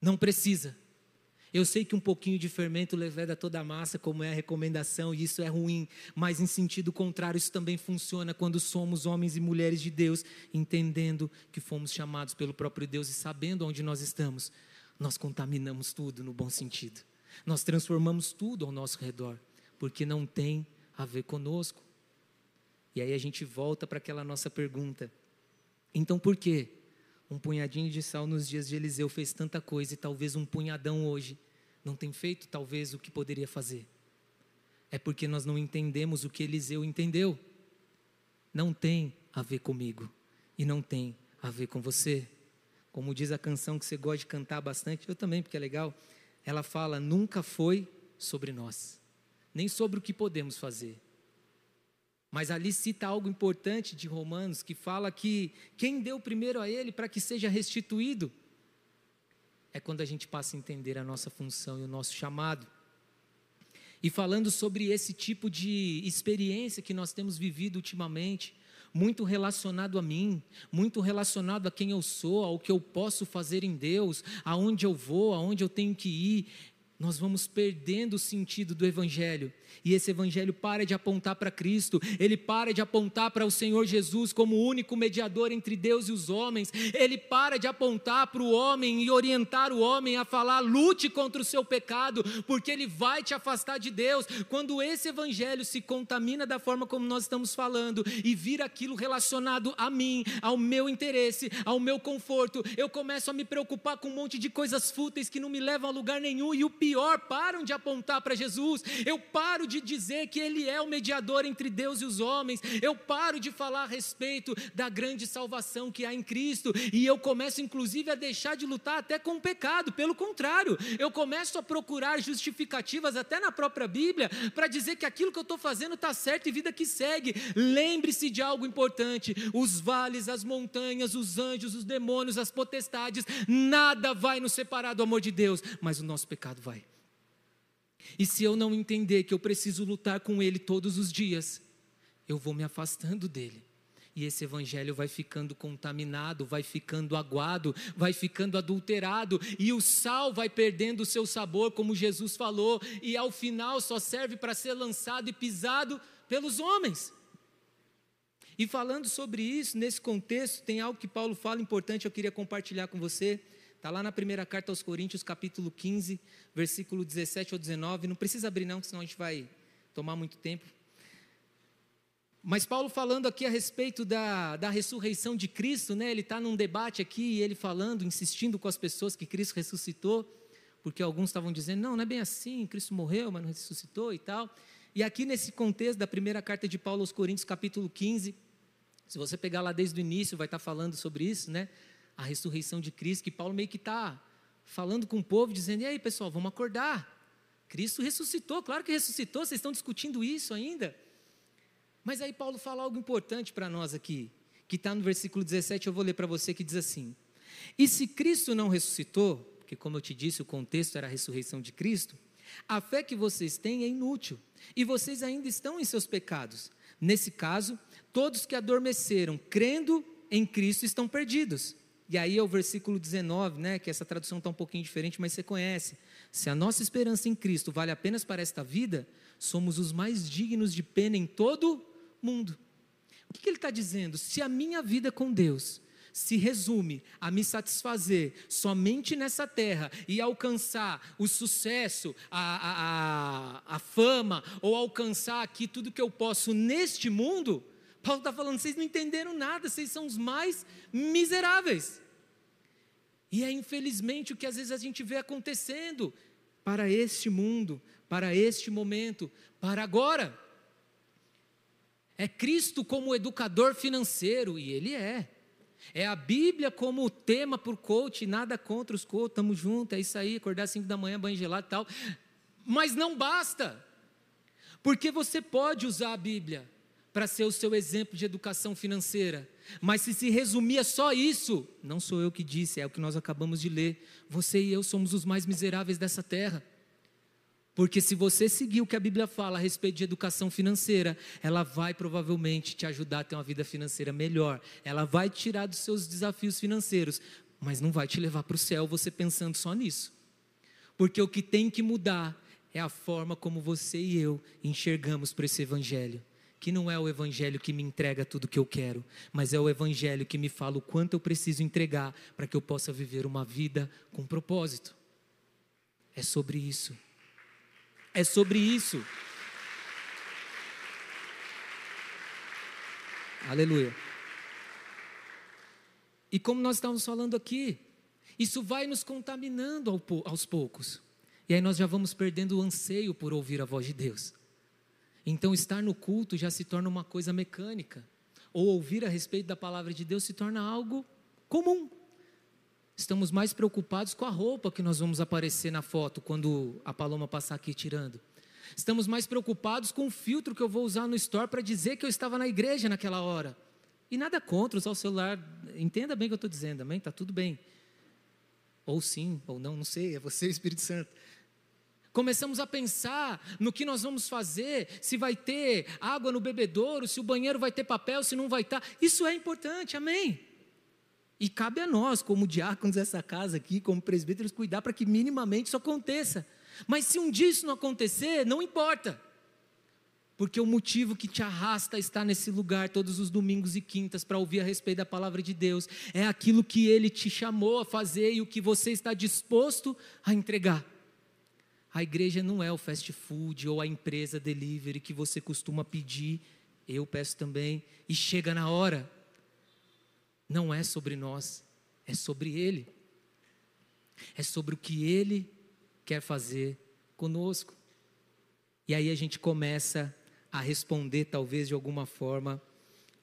Não precisa. Eu sei que um pouquinho de fermento leveda toda a massa, como é a recomendação, e isso é ruim, mas em sentido contrário, isso também funciona quando somos homens e mulheres de Deus, entendendo que fomos chamados pelo próprio Deus e sabendo onde nós estamos. Nós contaminamos tudo no bom sentido. Nós transformamos tudo ao nosso redor, porque não tem a ver conosco. E aí a gente volta para aquela nossa pergunta: então por que um punhadinho de sal nos dias de Eliseu fez tanta coisa e talvez um punhadão hoje não tem feito talvez o que poderia fazer? É porque nós não entendemos o que Eliseu entendeu. Não tem a ver comigo e não tem a ver com você. Como diz a canção que você gosta de cantar bastante, eu também, porque é legal. Ela fala: nunca foi sobre nós, nem sobre o que podemos fazer, mas ali cita algo importante de Romanos, que fala que quem deu primeiro a ele para que seja restituído é quando a gente passa a entender a nossa função e o nosso chamado. E falando sobre esse tipo de experiência que nós temos vivido ultimamente, muito relacionado a mim, muito relacionado a quem eu sou, ao que eu posso fazer em Deus, aonde eu vou, aonde eu tenho que ir, nós vamos perdendo o sentido do Evangelho. E esse evangelho para de apontar para Cristo, ele para de apontar para o Senhor Jesus como o único mediador entre Deus e os homens, ele para de apontar para o homem e orientar o homem a falar: lute contra o seu pecado, porque ele vai te afastar de Deus. Quando esse evangelho se contamina da forma como nós estamos falando e vira aquilo relacionado a mim, ao meu interesse, ao meu conforto, eu começo a me preocupar com um monte de coisas fúteis que não me levam a lugar nenhum e o pior, param de apontar para Jesus. Eu paro de dizer que Ele é o mediador entre Deus e os homens, eu paro de falar a respeito da grande salvação que há em Cristo, e eu começo inclusive a deixar de lutar até com o pecado, pelo contrário, eu começo a procurar justificativas até na própria Bíblia, para dizer que aquilo que eu estou fazendo está certo e vida que segue. Lembre-se de algo importante: os vales, as montanhas, os anjos, os demônios, as potestades, nada vai nos separar do amor de Deus, mas o nosso pecado vai. E se eu não entender que eu preciso lutar com Ele todos os dias, eu vou me afastando dele. E esse evangelho vai ficando contaminado, vai ficando aguado, vai ficando adulterado, e o sal vai perdendo o seu sabor, como Jesus falou, e ao final só serve para ser lançado e pisado pelos homens. E falando sobre isso, nesse contexto, tem algo que Paulo fala importante, eu queria compartilhar com você. Está lá na primeira carta aos Coríntios, capítulo 15, versículo 17 ao 19. Não precisa abrir, não, senão a gente vai tomar muito tempo. Mas Paulo falando aqui a respeito da, da ressurreição de Cristo, né? ele está num debate aqui, ele falando, insistindo com as pessoas que Cristo ressuscitou, porque alguns estavam dizendo, não, não é bem assim, Cristo morreu, mas não ressuscitou e tal. E aqui nesse contexto da primeira carta de Paulo aos Coríntios, capítulo 15, se você pegar lá desde o início, vai estar tá falando sobre isso, né? A ressurreição de Cristo, que Paulo meio que está falando com o povo, dizendo: e aí, pessoal, vamos acordar. Cristo ressuscitou, claro que ressuscitou, vocês estão discutindo isso ainda. Mas aí Paulo fala algo importante para nós aqui, que está no versículo 17, eu vou ler para você, que diz assim: E se Cristo não ressuscitou, porque como eu te disse, o contexto era a ressurreição de Cristo, a fé que vocês têm é inútil, e vocês ainda estão em seus pecados. Nesse caso, todos que adormeceram crendo em Cristo estão perdidos. E aí é o versículo 19, né, que essa tradução está um pouquinho diferente, mas você conhece. Se a nossa esperança em Cristo vale apenas para esta vida, somos os mais dignos de pena em todo mundo. O que, que ele está dizendo? Se a minha vida com Deus se resume a me satisfazer somente nessa terra e alcançar o sucesso, a, a, a fama, ou alcançar aqui tudo que eu posso neste mundo, Paulo está falando, vocês não entenderam nada, vocês são os mais miseráveis. E é infelizmente o que às vezes a gente vê acontecendo para este mundo, para este momento, para agora. É Cristo como educador financeiro, e Ele é. É a Bíblia como tema para o coach, nada contra os coach, estamos juntos, é isso aí, acordar às 5 da manhã, banho gelado e tal. Mas não basta, porque você pode usar a Bíblia para ser o seu exemplo de educação financeira. Mas se se resumia só isso, não sou eu que disse, é o que nós acabamos de ler. Você e eu somos os mais miseráveis dessa terra. Porque se você seguir o que a Bíblia fala a respeito de educação financeira, ela vai provavelmente te ajudar a ter uma vida financeira melhor. Ela vai te tirar dos seus desafios financeiros, mas não vai te levar para o céu você pensando só nisso. Porque o que tem que mudar é a forma como você e eu enxergamos para esse evangelho que não é o evangelho que me entrega tudo que eu quero, mas é o evangelho que me fala o quanto eu preciso entregar para que eu possa viver uma vida com propósito. É sobre isso. É sobre isso. Aleluia. E como nós estamos falando aqui, isso vai nos contaminando aos poucos. E aí nós já vamos perdendo o anseio por ouvir a voz de Deus. Então, estar no culto já se torna uma coisa mecânica. Ou ouvir a respeito da palavra de Deus se torna algo comum. Estamos mais preocupados com a roupa que nós vamos aparecer na foto quando a Paloma passar aqui tirando. Estamos mais preocupados com o filtro que eu vou usar no store para dizer que eu estava na igreja naquela hora. E nada contra usar o celular. Entenda bem o que eu estou dizendo, amém? Está tudo bem. Ou sim, ou não, não sei, é você, Espírito Santo. Começamos a pensar no que nós vamos fazer, se vai ter água no bebedouro, se o banheiro vai ter papel, se não vai estar. Tá. Isso é importante, amém? E cabe a nós, como diáconos dessa casa aqui, como presbíteros, cuidar para que minimamente isso aconteça. Mas se um dia isso não acontecer, não importa. Porque o motivo que te arrasta a estar nesse lugar todos os domingos e quintas para ouvir a respeito da palavra de Deus é aquilo que ele te chamou a fazer e o que você está disposto a entregar. A igreja não é o fast food ou a empresa delivery que você costuma pedir, eu peço também, e chega na hora. Não é sobre nós, é sobre Ele. É sobre o que Ele quer fazer conosco. E aí a gente começa a responder, talvez de alguma forma,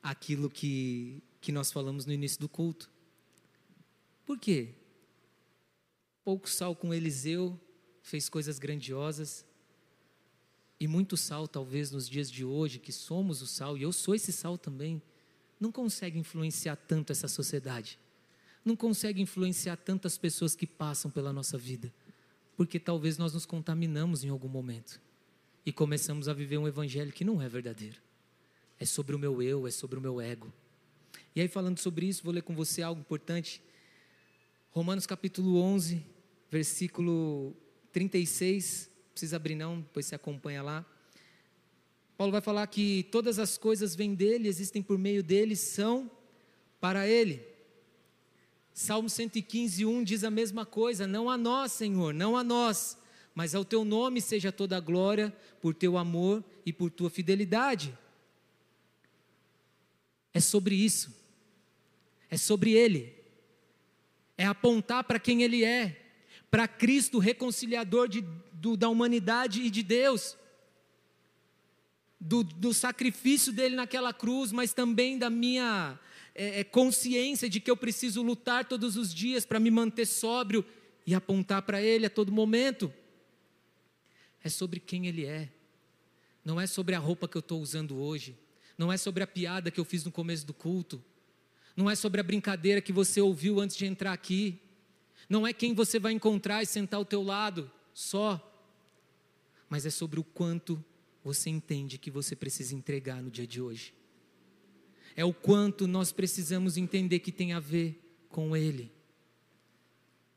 aquilo que, que nós falamos no início do culto. Por quê? Pouco sal com Eliseu fez coisas grandiosas. E muito sal, talvez nos dias de hoje, que somos o sal, e eu sou esse sal também, não consegue influenciar tanto essa sociedade. Não consegue influenciar tantas pessoas que passam pela nossa vida. Porque talvez nós nos contaminamos em algum momento. E começamos a viver um evangelho que não é verdadeiro. É sobre o meu eu, é sobre o meu ego. E aí, falando sobre isso, vou ler com você algo importante. Romanos capítulo 11, versículo 36, precisa abrir não, depois você acompanha lá. Paulo vai falar que todas as coisas vêm dele, existem por meio dele, são para ele. Salmo 115, 1 diz a mesma coisa: Não a nós, Senhor, não a nós, mas ao teu nome seja toda a glória, por teu amor e por tua fidelidade. É sobre isso, é sobre Ele, é apontar para quem Ele é, para Cristo, reconciliador de, do, da humanidade e de Deus, do, do, sacrifício dele naquela cruz, mas também da minha é, é consciência de que eu preciso lutar todos os dias para me manter sóbrio e apontar para Ele a todo momento. É sobre quem Ele é, não é sobre a roupa que eu estou usando hoje, não é sobre a piada que eu fiz no começo do culto, não é sobre a brincadeira que você ouviu antes de entrar aqui, não é quem você vai encontrar e sentar ao teu lado só, mas é sobre o quanto você entende que você precisa entregar no dia de hoje. É o quanto nós precisamos entender que tem a ver com Ele.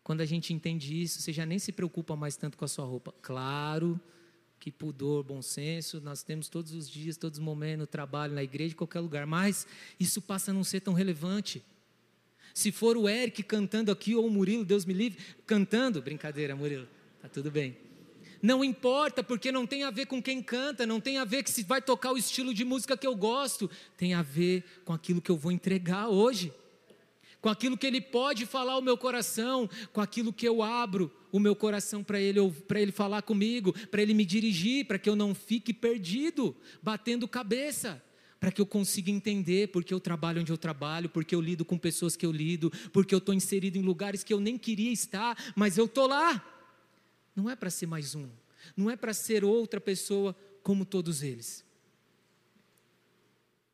Quando a gente entende isso, você já nem se preocupa mais tanto com a sua roupa. Claro que pudor, bom senso, nós temos todos os dias, todos os momentos, no trabalho, na igreja, em qualquer lugar, mas isso passa a não ser tão relevante. Se for o Eric cantando aqui ou o Murilo, Deus me livre, cantando, brincadeira, Murilo, tá tudo bem. Não importa, porque não tem a ver com quem canta, não tem a ver que se vai tocar o estilo de música que eu gosto, tem a ver com aquilo que eu vou entregar hoje, com aquilo que Ele pode falar ao meu coração, com aquilo que eu abro o meu coração para Ele, para Ele falar comigo, para Ele me dirigir, para que eu não fique perdido, batendo cabeça para que eu consiga entender porque eu trabalho onde eu trabalho, porque eu lido com pessoas que eu lido, porque eu estou inserido em lugares que eu nem queria estar, mas eu estou lá. Não é para ser mais um, não é para ser outra pessoa como todos eles.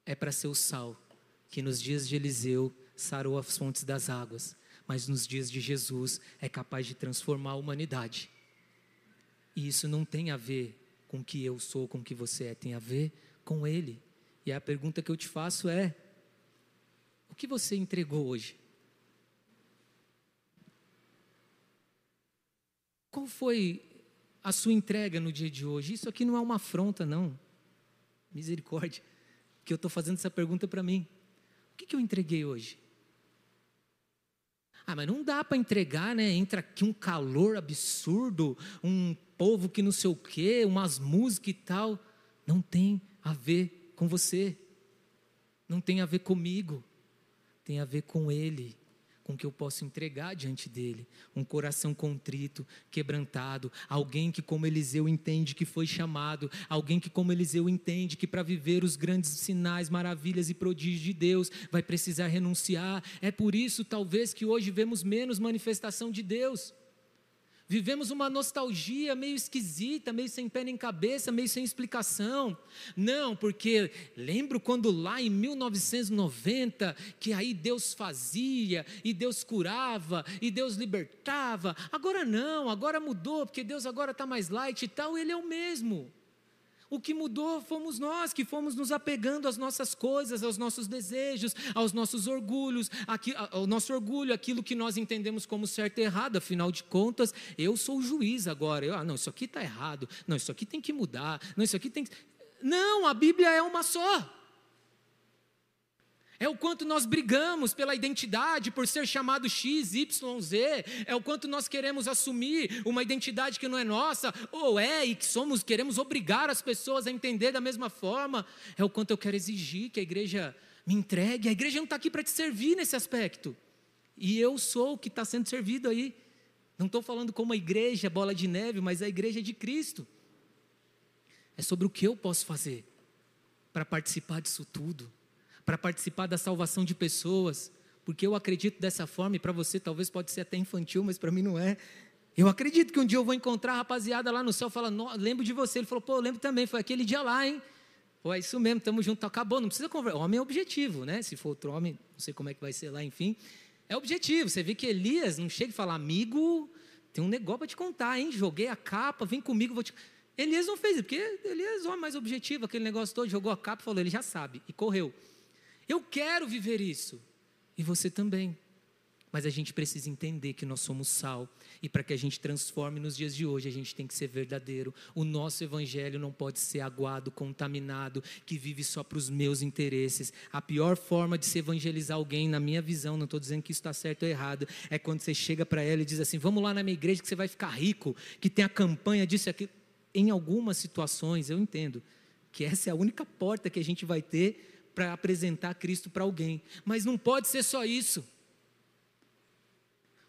É para ser o sal que nos dias de Eliseu sarou as fontes das águas, mas nos dias de Jesus é capaz de transformar a humanidade. E isso não tem a ver com o que eu sou, com o que você é, tem a ver com Ele. E a pergunta que eu te faço é: o que você entregou hoje? Qual foi a sua entrega no dia de hoje? Isso aqui não é uma afronta, não. Misericórdia. Que eu estou fazendo essa pergunta para mim. O que, que eu entreguei hoje? Ah, mas não dá para entregar, né? Entra aqui um calor absurdo, um povo que não sei o quê, umas músicas e tal. Não tem a ver com você. Não tem a ver comigo. Tem a ver com Ele com que eu posso entregar diante dele. Um coração contrito, quebrantado, alguém que, como Eliseu, entende que foi chamado, alguém que, como Eliseu, entende que para viver os grandes sinais, maravilhas e prodígios de Deus, vai precisar renunciar. É por isso, talvez, que hoje vemos menos manifestação de Deus. Vivemos uma nostalgia meio esquisita, meio sem pé nem cabeça, meio sem explicação. Não, porque lembro quando lá em 1990, que aí Deus fazia, e Deus curava, e Deus libertava. Agora não, agora mudou, porque Deus agora está mais light e tal, Ele é o mesmo. O que mudou fomos nós, que fomos nos apegando às nossas coisas, aos nossos desejos, aos nossos orgulhos, ao nosso orgulho, aquilo que nós entendemos como certo e errado. Afinal de contas, eu sou o juiz agora. Eu, ah, não, isso aqui está errado. Não, isso aqui tem que mudar. Não, isso aqui tem que. Não, a Bíblia é uma só é o quanto nós brigamos pela identidade, por ser chamado X, Y, Z, é o quanto nós queremos assumir uma identidade que não é nossa, ou é, e que somos, queremos obrigar as pessoas a entender da mesma forma, é o quanto eu quero exigir que a igreja me entregue. A igreja não está aqui para te servir nesse aspecto, e eu sou o que está sendo servido aí. Não estou falando como a igreja bola de neve, mas a igreja de Cristo. É sobre o que eu posso fazer para participar disso tudo para participar da salvação de pessoas, porque eu acredito dessa forma, e para você talvez pode ser até infantil, mas para mim não é. Eu acredito que um dia eu vou encontrar a rapaziada lá no céu, fala, lembro de você. Ele falou, pô, eu lembro também, foi aquele dia lá, hein? Pô, é isso mesmo, estamos juntos, acabou, não precisa conversar. Homem é objetivo, né? Se for outro homem, não sei como é que vai ser lá, enfim. É objetivo. Você vê que Elias não chega e fala, amigo, tem um negócio para te contar, hein? Joguei a capa, vem comigo, vou te. Elias não fez porque Elias é homem mais objetivo, aquele negócio todo, jogou a capa e falou, ele já sabe, e correu. Eu quero viver isso. E você também. Mas a gente precisa entender que nós somos sal. E para que a gente transforme nos dias de hoje, a gente tem que ser verdadeiro. O nosso evangelho não pode ser aguado, contaminado, que vive só para os meus interesses. A pior forma de se evangelizar alguém, na minha visão, não estou dizendo que isso está certo ou errado, é quando você chega para ela e diz assim: Vamos lá na minha igreja que você vai ficar rico, que tem a campanha disso e aquilo. Em algumas situações, eu entendo que essa é a única porta que a gente vai ter para apresentar Cristo para alguém. Mas não pode ser só isso.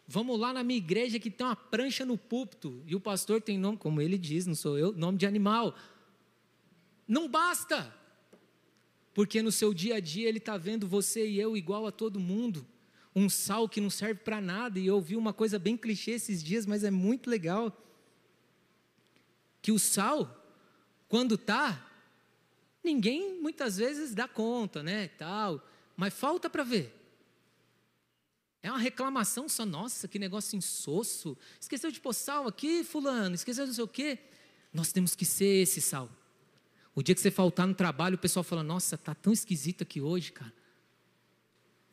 Vamos lá na minha igreja que tem uma prancha no púlpito e o pastor tem nome, como ele diz, não sou eu, nome de animal. Não basta, porque no seu dia a dia ele está vendo você e eu igual a todo mundo, um sal que não serve para nada. E eu ouvi uma coisa bem clichê esses dias, mas é muito legal: que o sal, quando está Ninguém muitas vezes dá conta, né, tal, mas falta para ver. É uma reclamação só, nossa, que negócio insosso. Esqueceu de pôr sal aqui, fulano, esqueceu de não sei o quê. Nós temos que ser esse sal. O dia que você faltar no trabalho, o pessoal fala, nossa, tá tão esquisito aqui hoje, cara.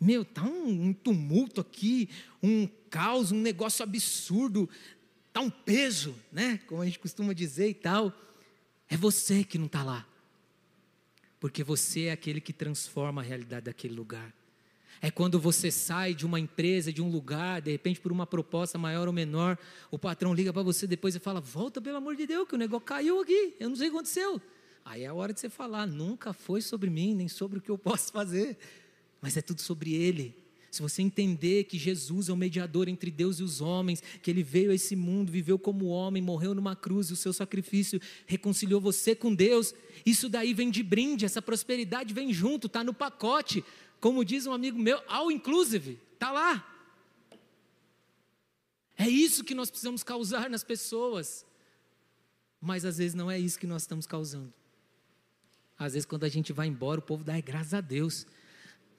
Meu, tá um, um tumulto aqui, um caos, um negócio absurdo, tá um peso, né? Como a gente costuma dizer e tal. É você que não está lá porque você é aquele que transforma a realidade daquele lugar. É quando você sai de uma empresa, de um lugar, de repente por uma proposta maior ou menor, o patrão liga para você depois e fala: Volta, pelo amor de Deus, que o negócio caiu aqui, eu não sei o que aconteceu. Aí é a hora de você falar: Nunca foi sobre mim, nem sobre o que eu posso fazer, mas é tudo sobre Ele se você entender que Jesus é o mediador entre Deus e os homens, que ele veio a esse mundo, viveu como homem, morreu numa cruz e o seu sacrifício reconciliou você com Deus, isso daí vem de brinde, essa prosperidade vem junto, está no pacote. Como diz um amigo meu, all inclusive, está lá. É isso que nós precisamos causar nas pessoas. Mas às vezes não é isso que nós estamos causando. Às vezes, quando a gente vai embora, o povo dá graças a Deus.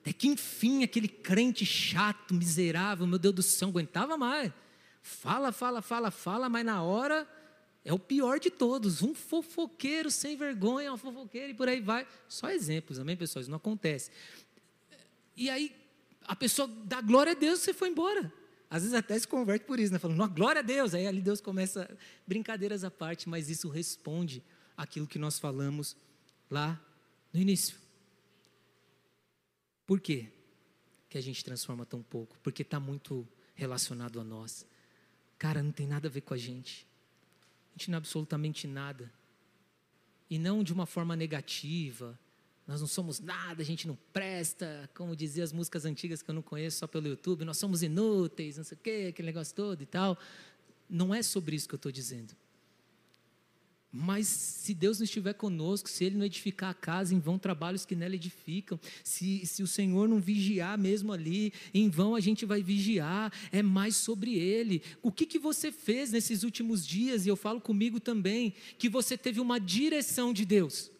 Até que enfim, aquele crente chato, miserável, meu Deus do céu, aguentava mais. Fala, fala, fala, fala, mas na hora é o pior de todos. Um fofoqueiro sem vergonha, um fofoqueiro e por aí vai. Só exemplos, amém, pessoal? Isso não acontece. E aí, a pessoa dá glória a Deus, você foi embora. Às vezes até se converte por isso, né? Falando, glória a Deus. Aí ali Deus começa, brincadeiras à parte, mas isso responde aquilo que nós falamos lá no início. Por quê que a gente transforma tão pouco? Porque está muito relacionado a nós. Cara, não tem nada a ver com a gente. A gente não é absolutamente nada. E não de uma forma negativa. Nós não somos nada, a gente não presta, como diziam as músicas antigas que eu não conheço só pelo YouTube, nós somos inúteis, não sei o quê, aquele negócio todo e tal. Não é sobre isso que eu estou dizendo. Mas se Deus não estiver conosco, se Ele não edificar a casa, em vão trabalhos que nela edificam, se, se o Senhor não vigiar mesmo ali, em vão a gente vai vigiar, é mais sobre Ele. O que, que você fez nesses últimos dias, e eu falo comigo também, que você teve uma direção de Deus?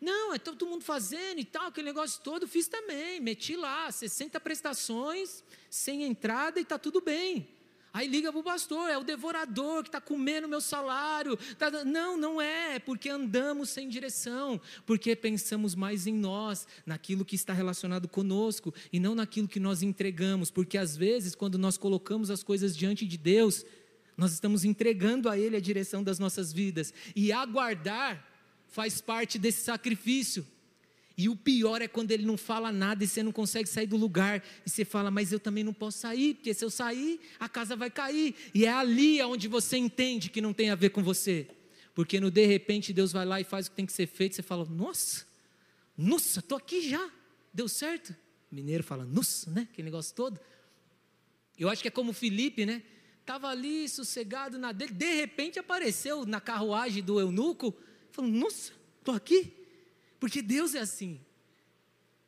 Não, é todo mundo fazendo e tal, aquele negócio todo, fiz também, meti lá 60 prestações, sem entrada e está tudo bem. Aí liga para o pastor, é o devorador que está comendo meu salário. Tá, não, não é, é porque andamos sem direção, porque pensamos mais em nós, naquilo que está relacionado conosco, e não naquilo que nós entregamos, porque às vezes, quando nós colocamos as coisas diante de Deus, nós estamos entregando a Ele a direção das nossas vidas, e aguardar faz parte desse sacrifício. E o pior é quando ele não fala nada e você não consegue sair do lugar. E você fala, mas eu também não posso sair, porque se eu sair, a casa vai cair. E é ali onde você entende que não tem a ver com você. Porque no de repente Deus vai lá e faz o que tem que ser feito. Você fala, nossa, nossa, estou aqui já. Deu certo? Mineiro fala, nossa, né? Aquele negócio todo. Eu acho que é como Felipe, né? Estava ali sossegado na dele. De repente apareceu na carruagem do eunuco. Falou, nossa, estou aqui. Porque Deus é assim.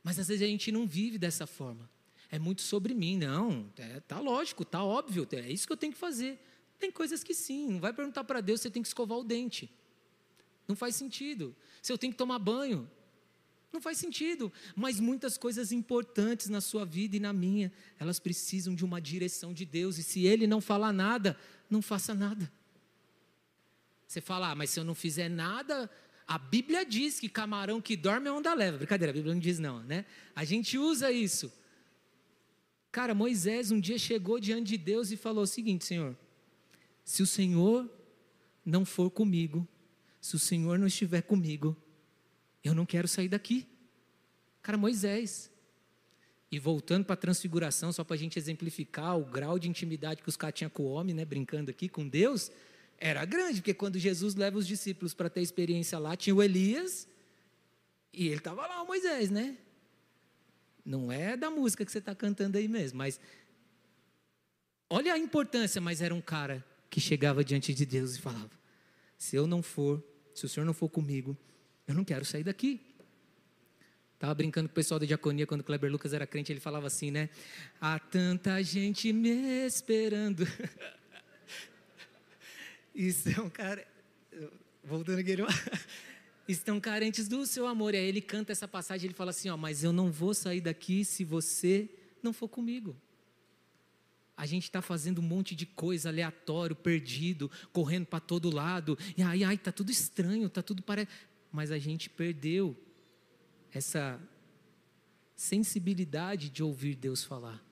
Mas às vezes a gente não vive dessa forma. É muito sobre mim, não. É, tá lógico, tá óbvio. É isso que eu tenho que fazer. Tem coisas que sim. Não vai perguntar para Deus se você tem que escovar o dente. Não faz sentido. Se eu tenho que tomar banho. Não faz sentido. Mas muitas coisas importantes na sua vida e na minha, elas precisam de uma direção de Deus. E se Ele não falar nada, não faça nada. Você fala, ah, mas se eu não fizer nada, a Bíblia diz que camarão que dorme é onda leva. Brincadeira, a Bíblia não diz não, né? A gente usa isso. Cara, Moisés um dia chegou diante de Deus e falou o seguinte: Senhor, se o Senhor não for comigo, se o Senhor não estiver comigo, eu não quero sair daqui. Cara, Moisés. E voltando para a transfiguração, só para a gente exemplificar o grau de intimidade que os caras tinham com o homem, né, brincando aqui com Deus, era grande, porque quando Jesus leva os discípulos para ter experiência lá, tinha o Elias e ele estava lá, o Moisés, né? Não é da música que você está cantando aí mesmo, mas olha a importância, mas era um cara que chegava diante de Deus e falava: se eu não for, se o Senhor não for comigo, eu não quero sair daqui. Estava brincando com o pessoal da diaconia quando o Kleber Lucas era crente, ele falava assim, né? Há tanta gente me esperando. estão cara voltando aqui, estão carentes do seu amor. E aí ele canta essa passagem, ele fala assim, ó, mas eu não vou sair daqui se você não for comigo. A gente está fazendo um monte de coisa aleatório, perdido, correndo para todo lado. E ai, ai, tá tudo estranho, tá tudo parece. Mas a gente perdeu essa sensibilidade de ouvir Deus falar.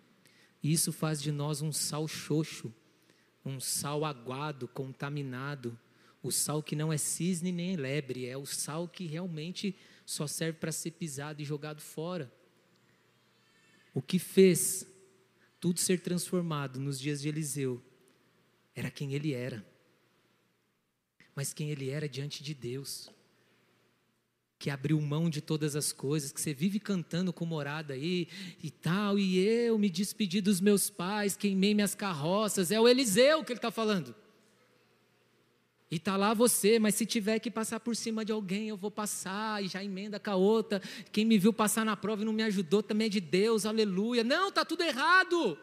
E isso faz de nós um sal xoxo um sal aguado, contaminado, o sal que não é cisne nem lebre, é o sal que realmente só serve para ser pisado e jogado fora. O que fez tudo ser transformado nos dias de Eliseu era quem ele era, mas quem ele era diante de Deus que abriu mão de todas as coisas, que você vive cantando com morada aí e tal, e eu me despedi dos meus pais, queimei minhas carroças, é o Eliseu que ele está falando. E está lá você, mas se tiver que passar por cima de alguém, eu vou passar e já emenda com a outra. Quem me viu passar na prova e não me ajudou também é de Deus, aleluia. Não, está tudo errado.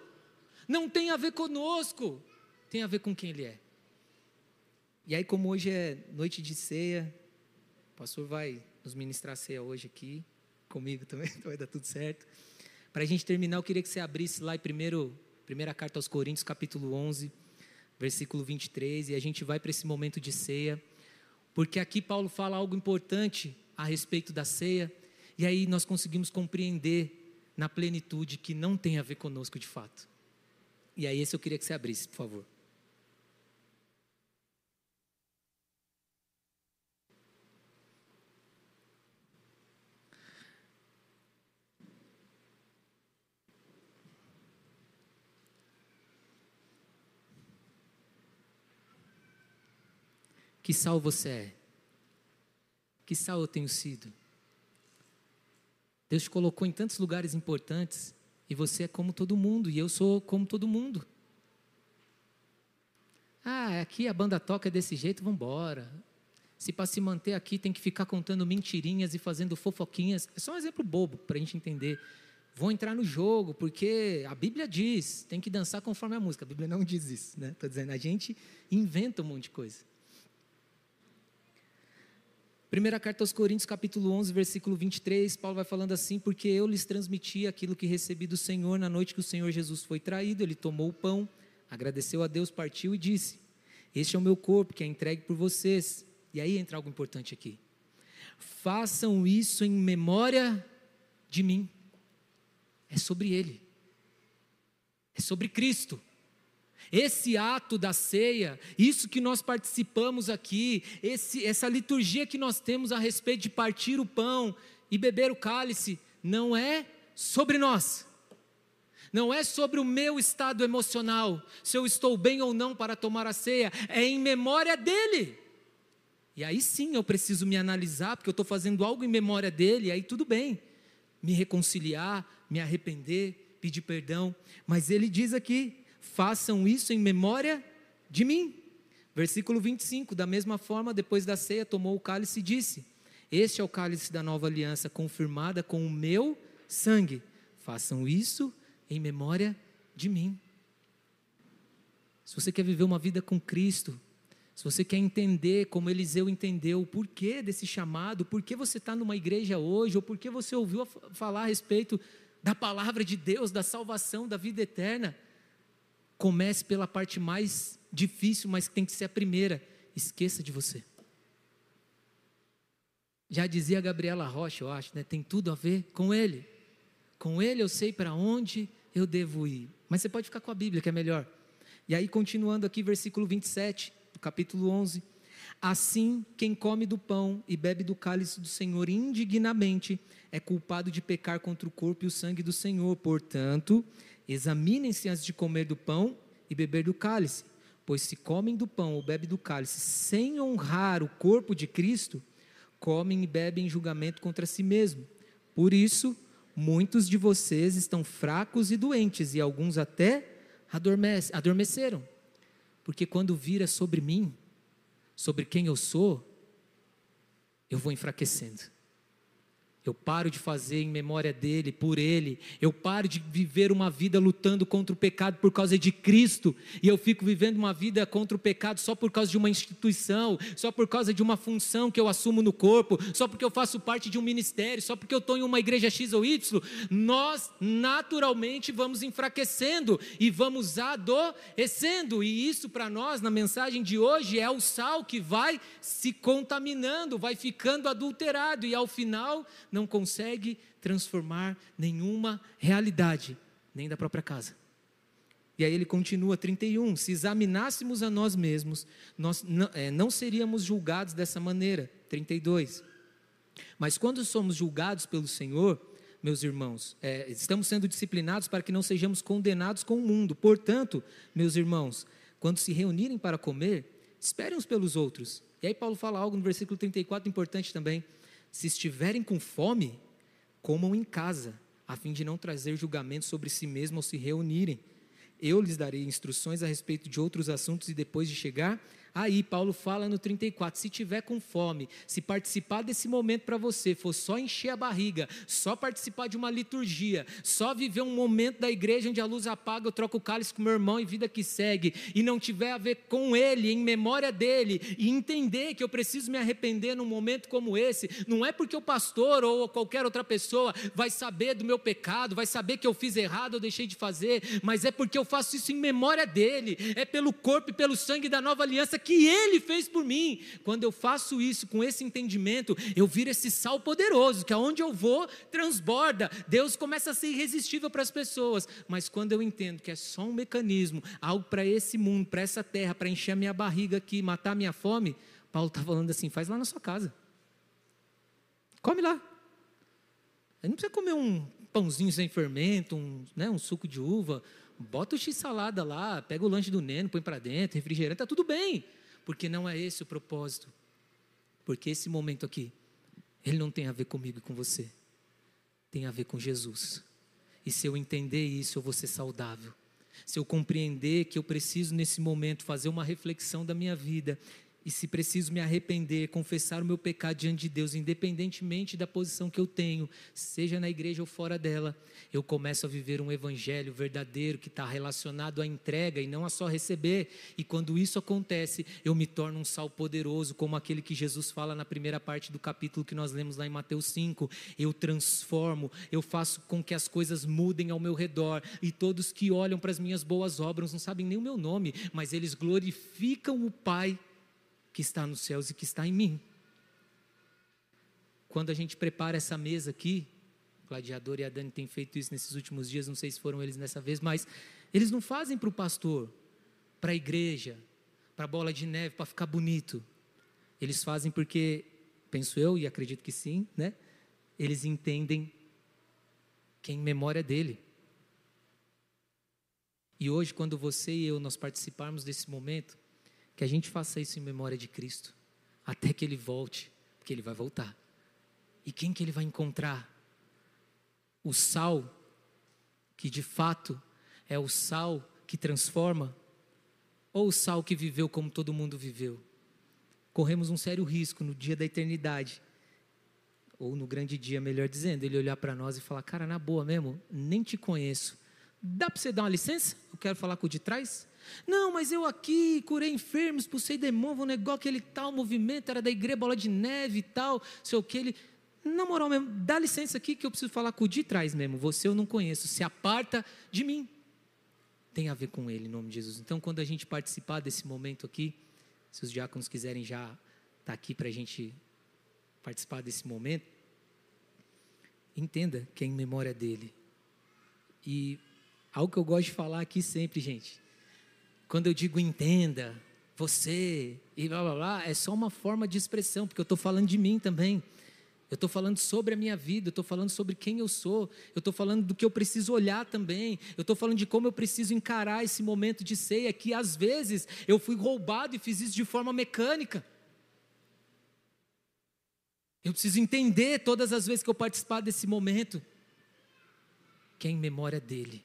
Não tem a ver conosco, tem a ver com quem Ele é. E aí, como hoje é noite de ceia, o pastor vai nos ministrar ceia hoje aqui, comigo também, então vai dar tudo certo. Para a gente terminar, eu queria que você abrisse lá em primeiro, primeira carta aos Coríntios, capítulo 11, versículo 23, e a gente vai para esse momento de ceia, porque aqui Paulo fala algo importante a respeito da ceia, e aí nós conseguimos compreender na plenitude que não tem a ver conosco de fato. E aí, esse eu queria que você abrisse, por favor. Que sal você é? Que sal eu tenho sido? Deus te colocou em tantos lugares importantes e você é como todo mundo e eu sou como todo mundo. Ah, aqui a banda toca desse jeito, vamos embora. Se para se manter aqui tem que ficar contando mentirinhas e fazendo fofoquinhas, é só um exemplo bobo para a gente entender. Vou entrar no jogo, porque a Bíblia diz, tem que dançar conforme a música. A Bíblia não diz isso, né? Estou dizendo, a gente inventa um monte de coisa. Primeira carta aos Coríntios, capítulo 11, versículo 23, Paulo vai falando assim: Porque eu lhes transmiti aquilo que recebi do Senhor na noite que o Senhor Jesus foi traído. Ele tomou o pão, agradeceu a Deus, partiu e disse: Este é o meu corpo que é entregue por vocês. E aí entra algo importante aqui. Façam isso em memória de mim. É sobre Ele, é sobre Cristo. Esse ato da ceia, isso que nós participamos aqui, esse, essa liturgia que nós temos a respeito de partir o pão e beber o cálice, não é sobre nós, não é sobre o meu estado emocional, se eu estou bem ou não para tomar a ceia, é em memória dele. E aí sim eu preciso me analisar, porque eu estou fazendo algo em memória dele, aí tudo bem, me reconciliar, me arrepender, pedir perdão, mas ele diz aqui, façam isso em memória de mim. Versículo 25: Da mesma forma, depois da ceia, tomou o cálice e disse: Este é o cálice da nova aliança, confirmada com o meu sangue. Façam isso em memória de mim. Se você quer viver uma vida com Cristo, se você quer entender como Eliseu entendeu o porquê desse chamado, por que você está numa igreja hoje, ou por que você ouviu falar a respeito da palavra de Deus, da salvação, da vida eterna, Comece pela parte mais difícil, mas que tem que ser a primeira. Esqueça de você. Já dizia Gabriela Rocha, eu acho, né? tem tudo a ver com ele. Com ele eu sei para onde eu devo ir. Mas você pode ficar com a Bíblia, que é melhor. E aí, continuando aqui, versículo 27, do capítulo 11. Assim, quem come do pão e bebe do cálice do Senhor indignamente é culpado de pecar contra o corpo e o sangue do Senhor. Portanto, Examinem-se antes de comer do pão e beber do cálice, pois se comem do pão ou bebem do cálice sem honrar o corpo de Cristo, comem e bebem em julgamento contra si mesmo. Por isso, muitos de vocês estão fracos e doentes, e alguns até adormece, adormeceram. Porque quando vira sobre mim, sobre quem eu sou, eu vou enfraquecendo. Eu paro de fazer em memória dele, por ele. Eu paro de viver uma vida lutando contra o pecado por causa de Cristo. E eu fico vivendo uma vida contra o pecado só por causa de uma instituição, só por causa de uma função que eu assumo no corpo, só porque eu faço parte de um ministério, só porque eu estou em uma igreja X ou Y. Nós naturalmente vamos enfraquecendo e vamos adoecendo. E isso para nós, na mensagem de hoje, é o sal que vai se contaminando, vai ficando adulterado. E ao final não consegue transformar nenhuma realidade, nem da própria casa. E aí ele continua, 31. Se examinássemos a nós mesmos, nós não, é, não seríamos julgados dessa maneira. 32. Mas quando somos julgados pelo Senhor, meus irmãos, é, estamos sendo disciplinados para que não sejamos condenados com o mundo. Portanto, meus irmãos, quando se reunirem para comer, esperem uns pelos outros. E aí Paulo fala algo no versículo 34 importante também. Se estiverem com fome, comam em casa, a fim de não trazer julgamento sobre si mesmo ao se reunirem. Eu lhes darei instruções a respeito de outros assuntos e depois de chegar Aí Paulo fala no 34: se tiver com fome, se participar desse momento para você for só encher a barriga, só participar de uma liturgia, só viver um momento da igreja onde a luz apaga, eu troco o cálice com meu irmão e vida que segue, e não tiver a ver com ele, em memória dele, e entender que eu preciso me arrepender num momento como esse, não é porque o pastor ou qualquer outra pessoa vai saber do meu pecado, vai saber que eu fiz errado ou deixei de fazer, mas é porque eu faço isso em memória dele, é pelo corpo e pelo sangue da nova aliança que Ele fez por mim. Quando eu faço isso com esse entendimento, eu viro esse sal poderoso, que aonde eu vou, transborda. Deus começa a ser irresistível para as pessoas. Mas quando eu entendo que é só um mecanismo, algo para esse mundo, para essa terra, para encher a minha barriga aqui, matar a minha fome, Paulo está falando assim: faz lá na sua casa. Come lá. Não precisa comer um pãozinho sem fermento, um, né, um suco de uva, bota o x-salada lá, pega o lanche do Neno, põe para dentro, refrigerante, está tudo bem, porque não é esse o propósito. Porque esse momento aqui, ele não tem a ver comigo e com você, tem a ver com Jesus. E se eu entender isso, eu vou ser saudável. Se eu compreender que eu preciso nesse momento fazer uma reflexão da minha vida e se preciso me arrepender, confessar o meu pecado diante de Deus, independentemente da posição que eu tenho, seja na igreja ou fora dela, eu começo a viver um evangelho verdadeiro que está relacionado à entrega e não a só receber. E quando isso acontece, eu me torno um sal poderoso, como aquele que Jesus fala na primeira parte do capítulo que nós lemos lá em Mateus 5. Eu transformo, eu faço com que as coisas mudem ao meu redor e todos que olham para as minhas boas obras não sabem nem o meu nome, mas eles glorificam o Pai que está nos céus e que está em mim. Quando a gente prepara essa mesa aqui, Gladiador e a Dani têm feito isso nesses últimos dias, não sei se foram eles nessa vez, mas eles não fazem para o pastor, para a igreja, para a bola de neve, para ficar bonito. Eles fazem porque, penso eu, e acredito que sim, né? Eles entendem que é em memória dele. E hoje, quando você e eu nós participarmos desse momento, que a gente faça isso em memória de Cristo, até que Ele volte, porque Ele vai voltar. E quem que Ele vai encontrar? O sal, que de fato é o sal que transforma, ou o sal que viveu como todo mundo viveu? Corremos um sério risco no dia da eternidade, ou no grande dia, melhor dizendo, ele olhar para nós e falar: Cara, na boa mesmo, nem te conheço. Dá para você dar uma licença? Eu quero falar com o de trás. Não, mas eu aqui curei enfermos, expulsei demônio, um negócio, aquele tal movimento, era da igreja bola de neve e tal, sei o que. Ele, na moral mesmo, dá licença aqui que eu preciso falar com o de trás mesmo. Você eu não conheço, se aparta de mim. Tem a ver com ele, em nome de Jesus. Então, quando a gente participar desse momento aqui, se os diáconos quiserem já estar tá aqui para a gente participar desse momento, entenda que é em memória dele. E algo que eu gosto de falar aqui sempre, gente, quando eu digo entenda, você e blá blá blá, é só uma forma de expressão, porque eu estou falando de mim também. Eu estou falando sobre a minha vida, eu estou falando sobre quem eu sou, eu estou falando do que eu preciso olhar também, eu estou falando de como eu preciso encarar esse momento de ceia, que às vezes eu fui roubado e fiz isso de forma mecânica. Eu preciso entender todas as vezes que eu participar desse momento, que é em memória dele